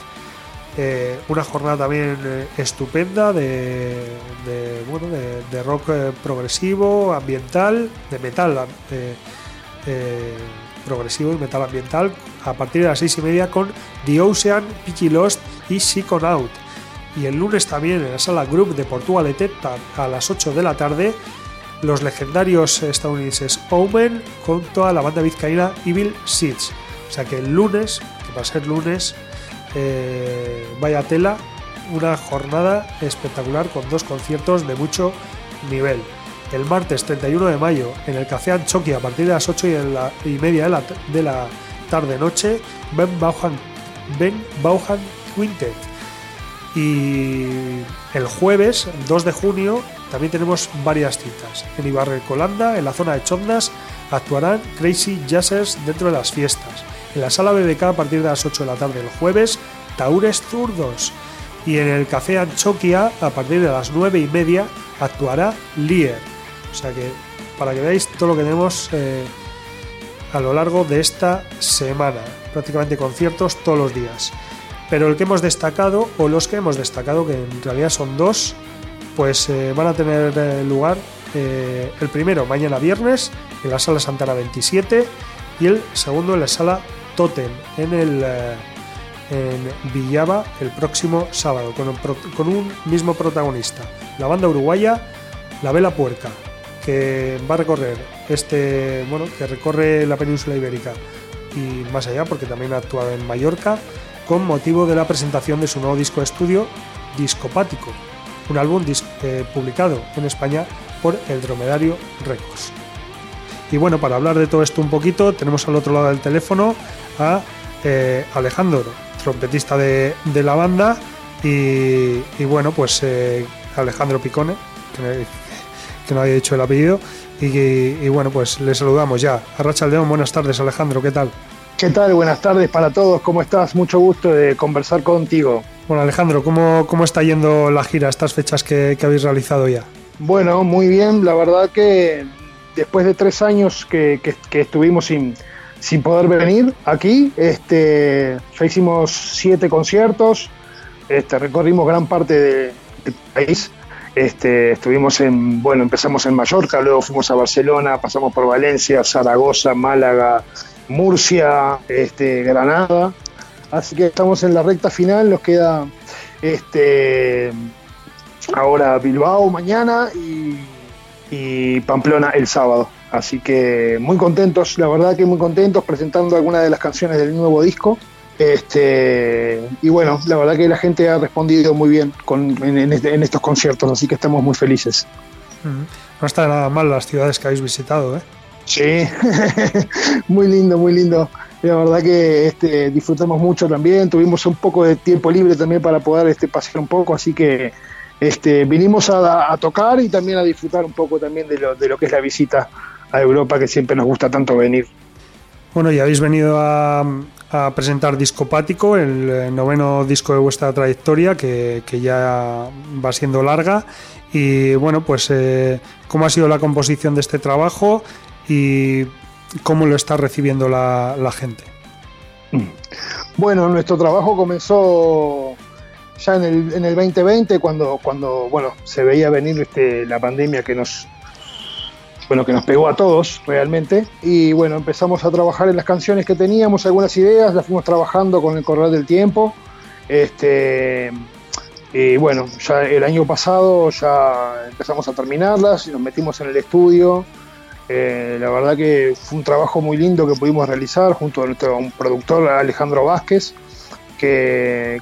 eh, una jornada también eh, estupenda de, bueno, de, rock eh, progresivo, ambiental, de metal progresivo y metal ambiental a partir de las seis y media con The Ocean, Pitchy Lost y Psychonaut. Y el lunes también en la sala Group de Portugalete a las 8 de la tarde los legendarios estadounidenses Omen con toda la banda vizcaína Evil Seeds. O sea que el lunes, que va a ser lunes, eh, vaya tela, una jornada espectacular con dos conciertos de mucho nivel. El martes 31 de mayo en el Café Anchoqui a partir de las 8 y, de la- y media de la, de la tarde-noche, Ben Bauhan, ben Bauhan Quintet. Y el jueves 2 de junio también tenemos varias citas. En Ibarre Colanda, en la zona de Chondas, actuarán Crazy Jazzers dentro de las fiestas. En la sala BBK a partir de las 8 de la tarde el jueves, Taures Zurdos. Y en el Café Anchoquia a partir de las 9 y media actuará Lier. O sea que para que veáis todo lo que tenemos eh, a lo largo de esta semana. Prácticamente conciertos todos los días. Pero el que hemos destacado, o los que hemos destacado, que en realidad son dos, pues eh, van a tener eh, lugar eh, el primero mañana viernes en la sala Santana 27 y el segundo en la sala Totem en el en Villaba el próximo sábado con un, con un mismo protagonista la banda uruguaya La Vela Puerca que va a recorrer este bueno que recorre la península ibérica y más allá porque también ha actuado en Mallorca con motivo de la presentación de su nuevo disco de estudio Discopático un álbum eh, publicado en España por el Dromedario Records. Y bueno, para hablar de todo esto un poquito, tenemos al otro lado del teléfono a eh, Alejandro, trompetista de, de la banda, y, y bueno, pues eh, Alejandro Picone, que, que no había dicho el apellido, y, y bueno, pues le saludamos ya. Arracha León, buenas tardes Alejandro, ¿qué tal? ¿Qué tal? Buenas tardes para todos. ¿Cómo estás? Mucho gusto de conversar contigo. Bueno Alejandro, ¿cómo, cómo está yendo la gira, estas fechas que, que habéis realizado ya? Bueno, muy bien. La verdad que después de tres años que, que- que estuvimos sin, sin poder venir aquí, este, ya hicimos siete conciertos, este, recorrimos gran parte de- del país. Este, estuvimos en, bueno, empezamos en Mallorca, luego fuimos a Barcelona, pasamos por Valencia, Zaragoza, Málaga, Murcia, este, Granada. Así que estamos en la recta final, nos queda este, ahora Bilbao mañana y, Pamplona el sábado. Así que muy contentos, la verdad que muy contentos presentando algunas de las canciones del nuevo disco. Este, y bueno, la verdad que la gente ha respondido muy bien con, en, en este- estos conciertos, así que estamos muy felices. Ujú. No está nada mal las ciudades que habéis visitado, ¿eh? Sí, muy lindo, muy lindo. La verdad que este, disfrutamos mucho también, tuvimos un poco de tiempo libre también para poder este, pasear un poco, así que este, vinimos a, a tocar y también a disfrutar un poco también de lo, de lo que es la visita a Europa, que siempre nos gusta tanto venir. Bueno, y habéis venido a, a presentar Discopático, el noveno disco de vuestra trayectoria, que, que ya va siendo larga. Y bueno, pues eh, cómo ha sido la composición de este trabajo y cómo lo está recibiendo la, gente. Bueno, nuestro trabajo comenzó ya en el, en el 2020, cuando, cuando bueno, se veía venir la pandemia que nos, bueno, que nos pegó a todos realmente. Y bueno, empezamos a trabajar en las canciones que teníamos, algunas ideas, las fuimos trabajando con el correr del tiempo. Este, y bueno, ya el año pasado ya empezamos a terminarlas y nos metimos en el estudio. Eh, la verdad que fue un trabajo muy lindo que pudimos realizar junto a nuestro productor Alejandro Vázquez, que,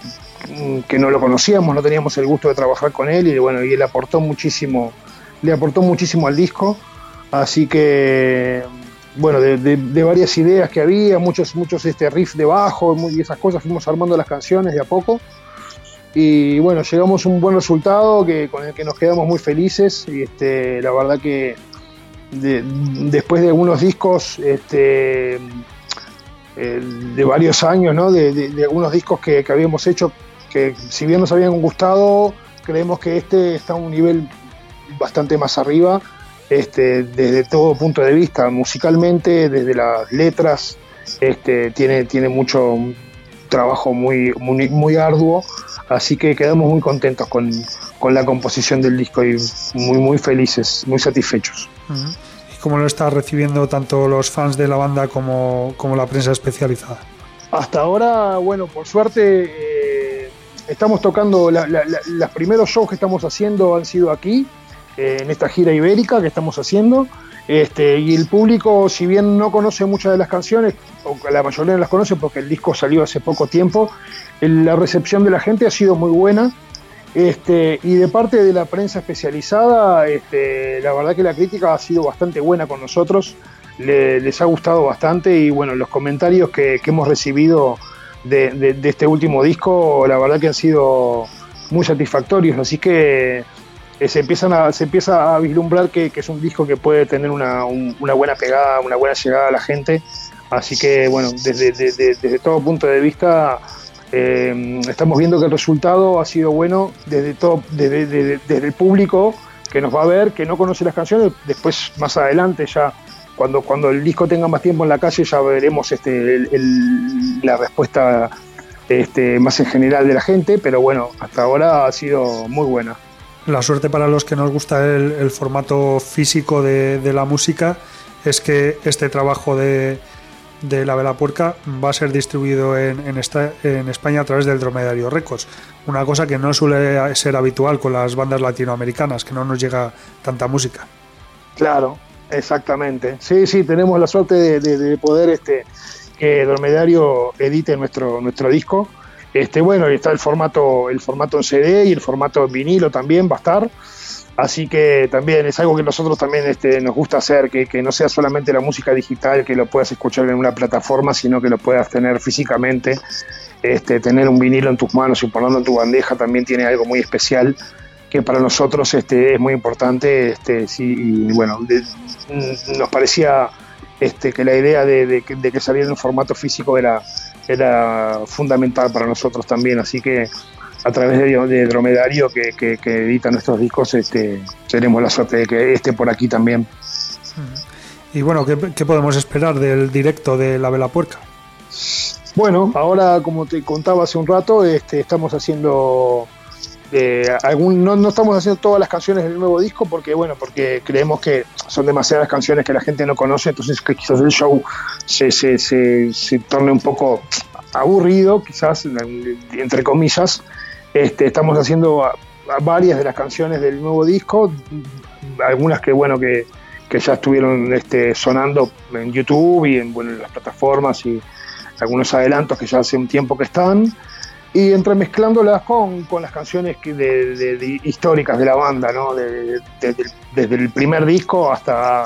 que no lo conocíamos, no teníamos el gusto de trabajar con él y bueno, y él aportó muchísimo, le aportó muchísimo al disco. Así que bueno, de, varias ideas que había, muchos, muchos este riff de bajo y esas cosas, fuimos armando las canciones de a poco. Y bueno, llegamos a un buen resultado que, con el que nos quedamos muy felices. Y este, la verdad que de- después de algunos discos este, eh, de varios años, ¿no? de, algunos discos que, que habíamos hecho, que si bien nos habían gustado, creemos que este está a un nivel bastante más arriba, este, desde todo punto de vista, musicalmente, desde las letras, este, tiene, tiene mucho trabajo muy, muy, muy arduo, así que quedamos muy contentos con, con la composición del disco y muy, muy felices, muy satisfechos. ¿Y cómo lo está recibiendo tanto los fans de la banda como, como la prensa especializada? Hasta ahora, bueno, por suerte, eh, estamos tocando, la- la- la- los primeros shows que estamos haciendo han sido aquí, eh, en esta gira ibérica que estamos haciendo. Este, y el público, si bien no conoce muchas de las canciones, o la mayoría no las conoce porque el disco salió hace poco tiempo, el- la recepción de la gente ha sido muy buena. Este, y de parte de la prensa especializada, este, la verdad que la crítica ha sido bastante buena con nosotros, Le- les ha gustado bastante y bueno, los comentarios que, hemos recibido de, este último disco, la verdad que han sido muy satisfactorios, así que eh, se, empiezan a, se empieza a vislumbrar que, es un disco que puede tener una, un- una buena pegada, una buena llegada a la gente, así que bueno, desde todo punto de vista eh, estamos viendo que el resultado ha sido bueno desde, todo, desde, desde- desde el público que nos va a ver, que no conoce las canciones, después más adelante ya cuando, cuando el disco tenga más tiempo en la calle ya veremos este, el- el- la respuesta este, más en general de la gente, pero bueno, hasta ahora ha sido muy buena. La suerte para los que nos gusta el, el formato físico de, de la música es que este trabajo de, de La Vela Puerca va a ser distribuido en, en, esta- en España a través del Dromedario Records. Una cosa que no suele ser habitual con las bandas latinoamericanas, que no nos llega tanta música. Claro, exactamente. Sí, sí, tenemos la suerte de, de- de poder este, que Dromedario edite nuestro, nuestro disco. Este, bueno, y está el formato, el formato en CD y el formato en vinilo también va a estar. Así que también es algo que nosotros también este, nos gusta hacer, que, no sea solamente la música digital, que lo puedas escuchar en una plataforma, sino que lo puedas tener físicamente. Este, tener un vinilo en tus manos y ponerlo en tu bandeja también tiene algo muy especial que para nosotros este, es muy importante. Este, sí, y bueno, mm, nos parecía este, que la idea de, que- saliera en formato físico era, era fundamental para nosotros también. Así que a través de, de Dromedario, que, que- que edita nuestros discos, este, tenemos la suerte de que esté por aquí también. Y bueno, ¿qué, qué podemos esperar del directo de La Vela Puerca? Bueno, ahora como te contaba hace un rato, este, estamos haciendo eh, algún, no, no estamos haciendo todas las canciones del nuevo disco porque bueno, porque creemos que son demasiadas canciones que la gente no conoce, entonces que quizás el show se, se, se, se torne un poco aburrido, quizás entre comillas. Este, estamos haciendo varias de las canciones del nuevo disco, algunas que bueno que, que ya estuvieron este, sonando en YouTube y en, bueno, en las plataformas y algunos adelantos que ya hace un tiempo que están y entremezclándolas con, con las canciones que de, de- de- históricas de la banda, ¿no? De- de- desde, el, primer disco hasta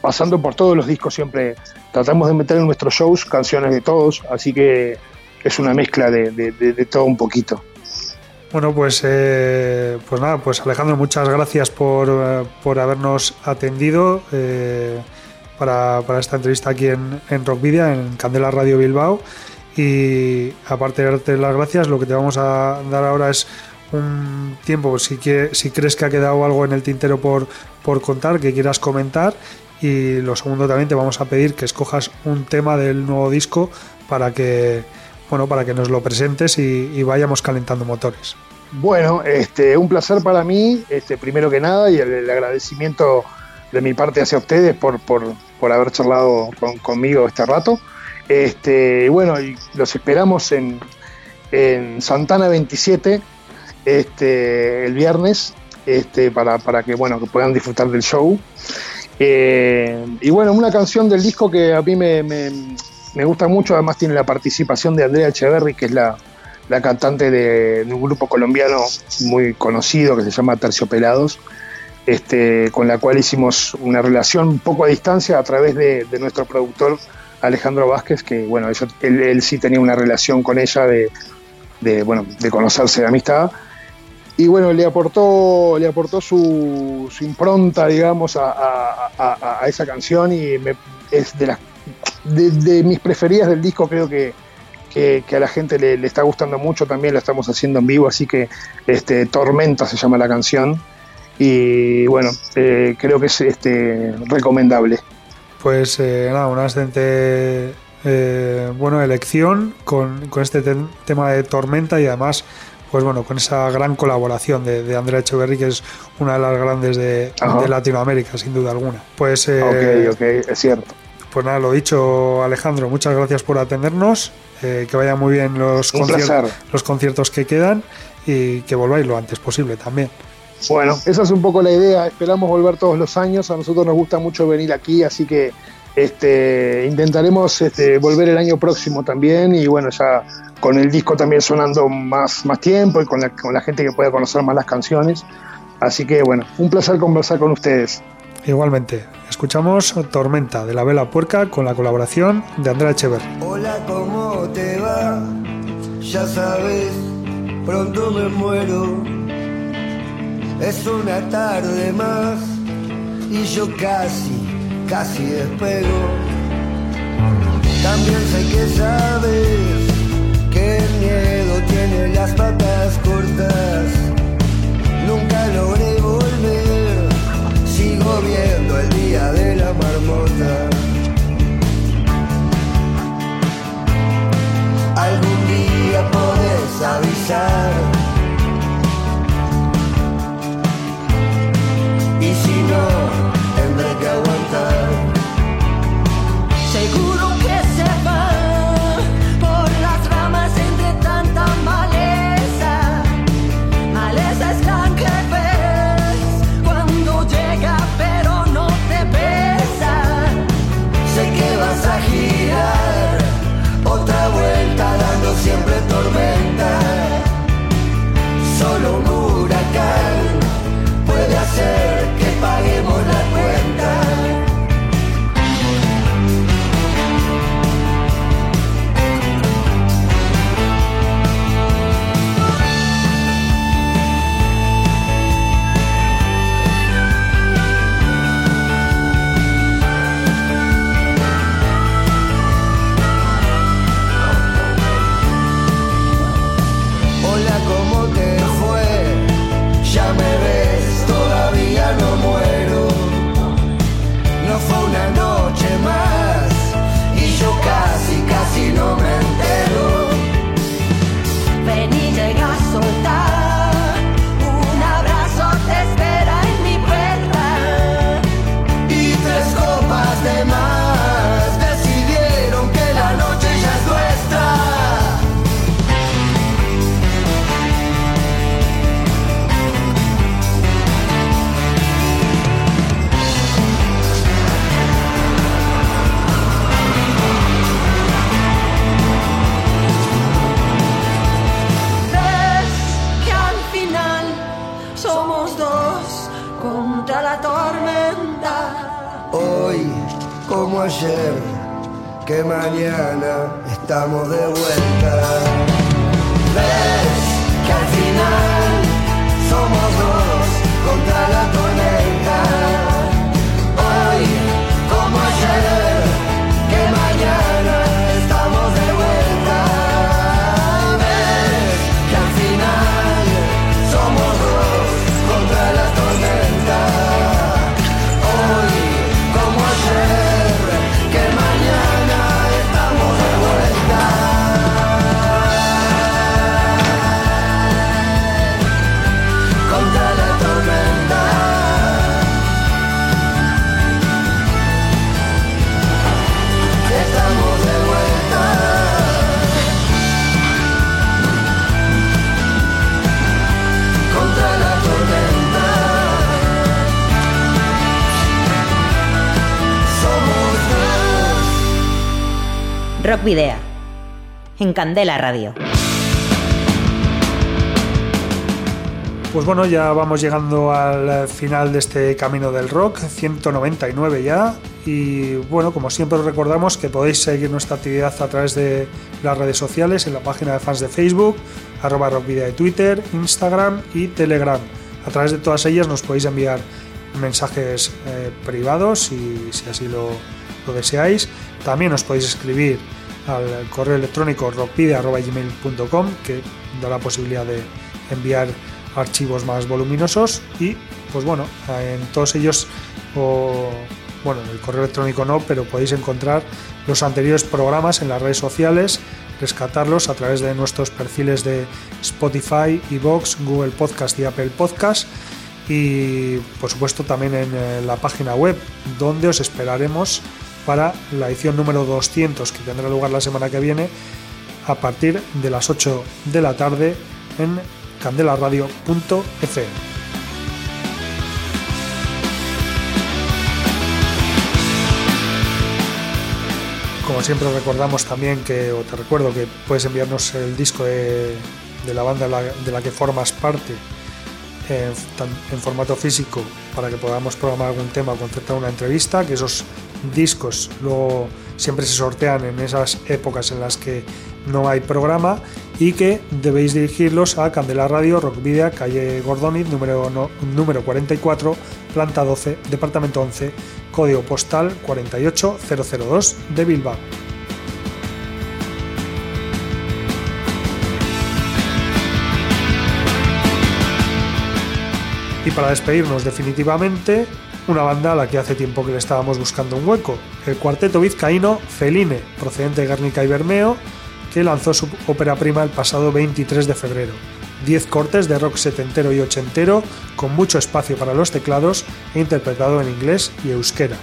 pasando por todos los discos siempre tratamos de meter en nuestros shows canciones de todos, así que es una mezcla de todo un poquito. Bueno, pues, eh, pues nada, pues Alejandro, muchas gracias por, eh, por habernos atendido eh, para, para esta entrevista aquí en, en Rockvidia, en Candela Radio Bilbao. Y aparte de darte las gracias, lo que te vamos a dar ahora es un tiempo, si, que, si crees que ha quedado algo en el tintero por, por contar, que quieras comentar. Y lo segundo también te vamos a pedir que escojas un tema del nuevo disco para que, bueno, para que nos lo presentes y, vayamos calentando motores. Bueno, este, un placer para mí, este, primero que nada, y el, agradecimiento de mi parte hacia ustedes por, por, por haber charlado con- conmigo este rato. Este, bueno, y los esperamos en, en Santana 27 este, el viernes este, para, para que, bueno, que puedan disfrutar del show. Eh, y bueno, una canción del disco que a mí me- me gusta mucho, además tiene la participación de Andrea Echeverry, que es la, la cantante de, un grupo colombiano muy conocido que se llama Terciopelados, este, con la cual hicimos una relación un poco a distancia a través de, nuestro productor Alejandro Vázquez, que bueno, él, sí tenía una relación con ella de, bueno, de conocerse de amistad. Y bueno, le aportó, le aportó su, impronta, digamos, a- a esa canción y me- es de las de, de mis preferidas del disco, creo que, que, que a la gente le, le está gustando mucho, también la estamos haciendo en vivo, así que este, Tormenta se llama la canción y bueno, eh, creo que es este, recomendable. Pues eh, nada, una excelente eh, bueno, elección con, con este tema de Tormenta y además, pues bueno, con esa gran colaboración de, de Andrea Echeverry, que es una de las grandes de Latinoamérica, sin duda alguna. Pues, eh, ok, ok, es cierto. Pues nada, lo dicho, Alejandro, muchas gracias por atendernos, eh, que vayan muy bien los, concier- los conciertos que quedan y que volváis lo antes posible también. Bueno, esa es un poco la idea. Esperamos volver todos los años. A nosotros nos gusta mucho venir aquí, así que este, intentaremos este, volver el año próximo también. Y bueno, ya con el disco también sonando más, más tiempo y con la, con la gente que pueda conocer más las canciones. Así que bueno, un placer conversar con ustedes. Igualmente, escuchamos Tormenta de la Vela Puerca con la colaboración de Andrea Echeverry. Hola, ¿cómo te va? Ya sabes, pronto me muero. Es una tarde más y yo casi, casi despego. También sé que sabes que el miedo tiene las patas cortas. Viendo el día de la marmota. Algún día podés avisar. Y si no, que mañana estamos de vuelta. Rock Video. En Candela Radio. Pues bueno, ya vamos llegando al final de este camino del rock, 199 ya. Y bueno, como siempre os recordamos que podéis seguir nuestra actividad a través de las redes sociales, en la página de fans de Facebook, arroba rockvidea de Twitter, Instagram y Telegram. A través de todas ellas nos podéis enviar mensajes eh, privados y si así lo, lo deseáis. También os podéis escribir al correo electrónico rockvidea.gmail.com que da la posibilidad de enviar archivos más voluminosos y pues bueno, en todos ellos o bueno, en el correo electrónico no, pero podéis encontrar los anteriores programas en las redes sociales, rescatarlos a través de nuestros perfiles de Spotify, Evox, Google Podcast y Apple Podcast y por supuesto también en eh, la página web donde os esperaremos para la edición número 200 que tendrá lugar la semana que viene a partir de las 8 de la tarde en candelaradio.fm. Como siempre recordamos también que, o te recuerdo que puedes enviarnos el disco de, la banda de la, que formas parte en, en formato físico para que podamos programar algún tema o concertar una entrevista, que esos discos luego siempre se sortean en esas épocas en las que no hay programa y que debéis dirigirlos a Candela Radio, Rock Video, calle Gordoni, número, número 44, planta 12, departamento 11, código postal 48002 de Bilbao. Y para despedirnos definitivamente, una banda a la que hace tiempo que le estábamos buscando un hueco, el cuarteto vizcaíno Feline, procedente de Guernica y Bermeo, que lanzó su ópera prima el pasado 23 de febrero. 10 cortes de rock setentero y ochentero, con mucho espacio para los teclados e interpretado en inglés y euskera.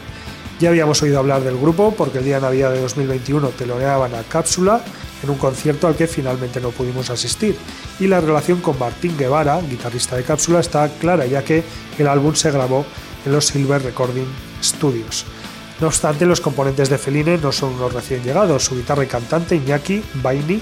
Ya habíamos oído hablar del grupo porque el día de Navidad de 2021 teloneaban a Cápsula en un concierto al que finalmente no pudimos asistir. Y la relación con Martín Guevara, guitarrista de Cápsula, está clara ya que el álbum se grabó en los Silver Recording Studios. No obstante, los componentes de Feline no son unos recién llegados. Su guitarra y cantante, Iñaki Baini,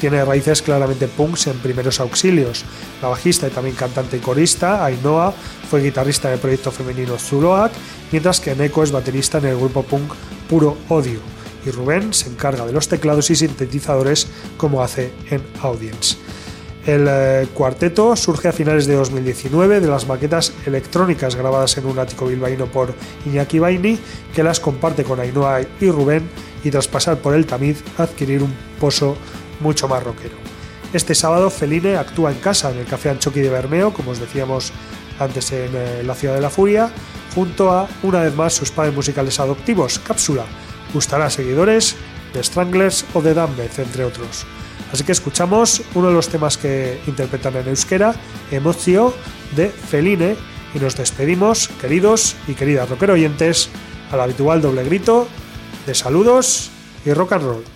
tiene raíces claramente punks en primeros auxilios. La bajista y también cantante y corista, Ainhoa, fue guitarrista del proyecto femenino Zuloac, mientras que Neko es baterista en el grupo punk Puro Odio. Y Rubén se encarga de los teclados y sintetizadores como hace en Audience. El eh, cuarteto surge a finales de 2019 de las maquetas electrónicas grabadas en un ático bilbaíno por Iñaki Baini, que las comparte con Ainhoa y Rubén y tras pasar por el tamiz adquirir un pozo mucho más rockero. Este sábado Feline actúa en casa en el Café Anchoqui de Bermeo, como os decíamos antes en eh, la Ciudad de la Furia, junto a una vez más sus padres musicales adoptivos, Cápsula. Gustará seguidores de Stranglers o de Dambeth, entre otros. Así que escuchamos uno de los temas que interpretan en euskera, Emocio, de Feline, y nos despedimos, queridos y queridas rockero oyentes, al habitual doble grito de saludos y rock and roll.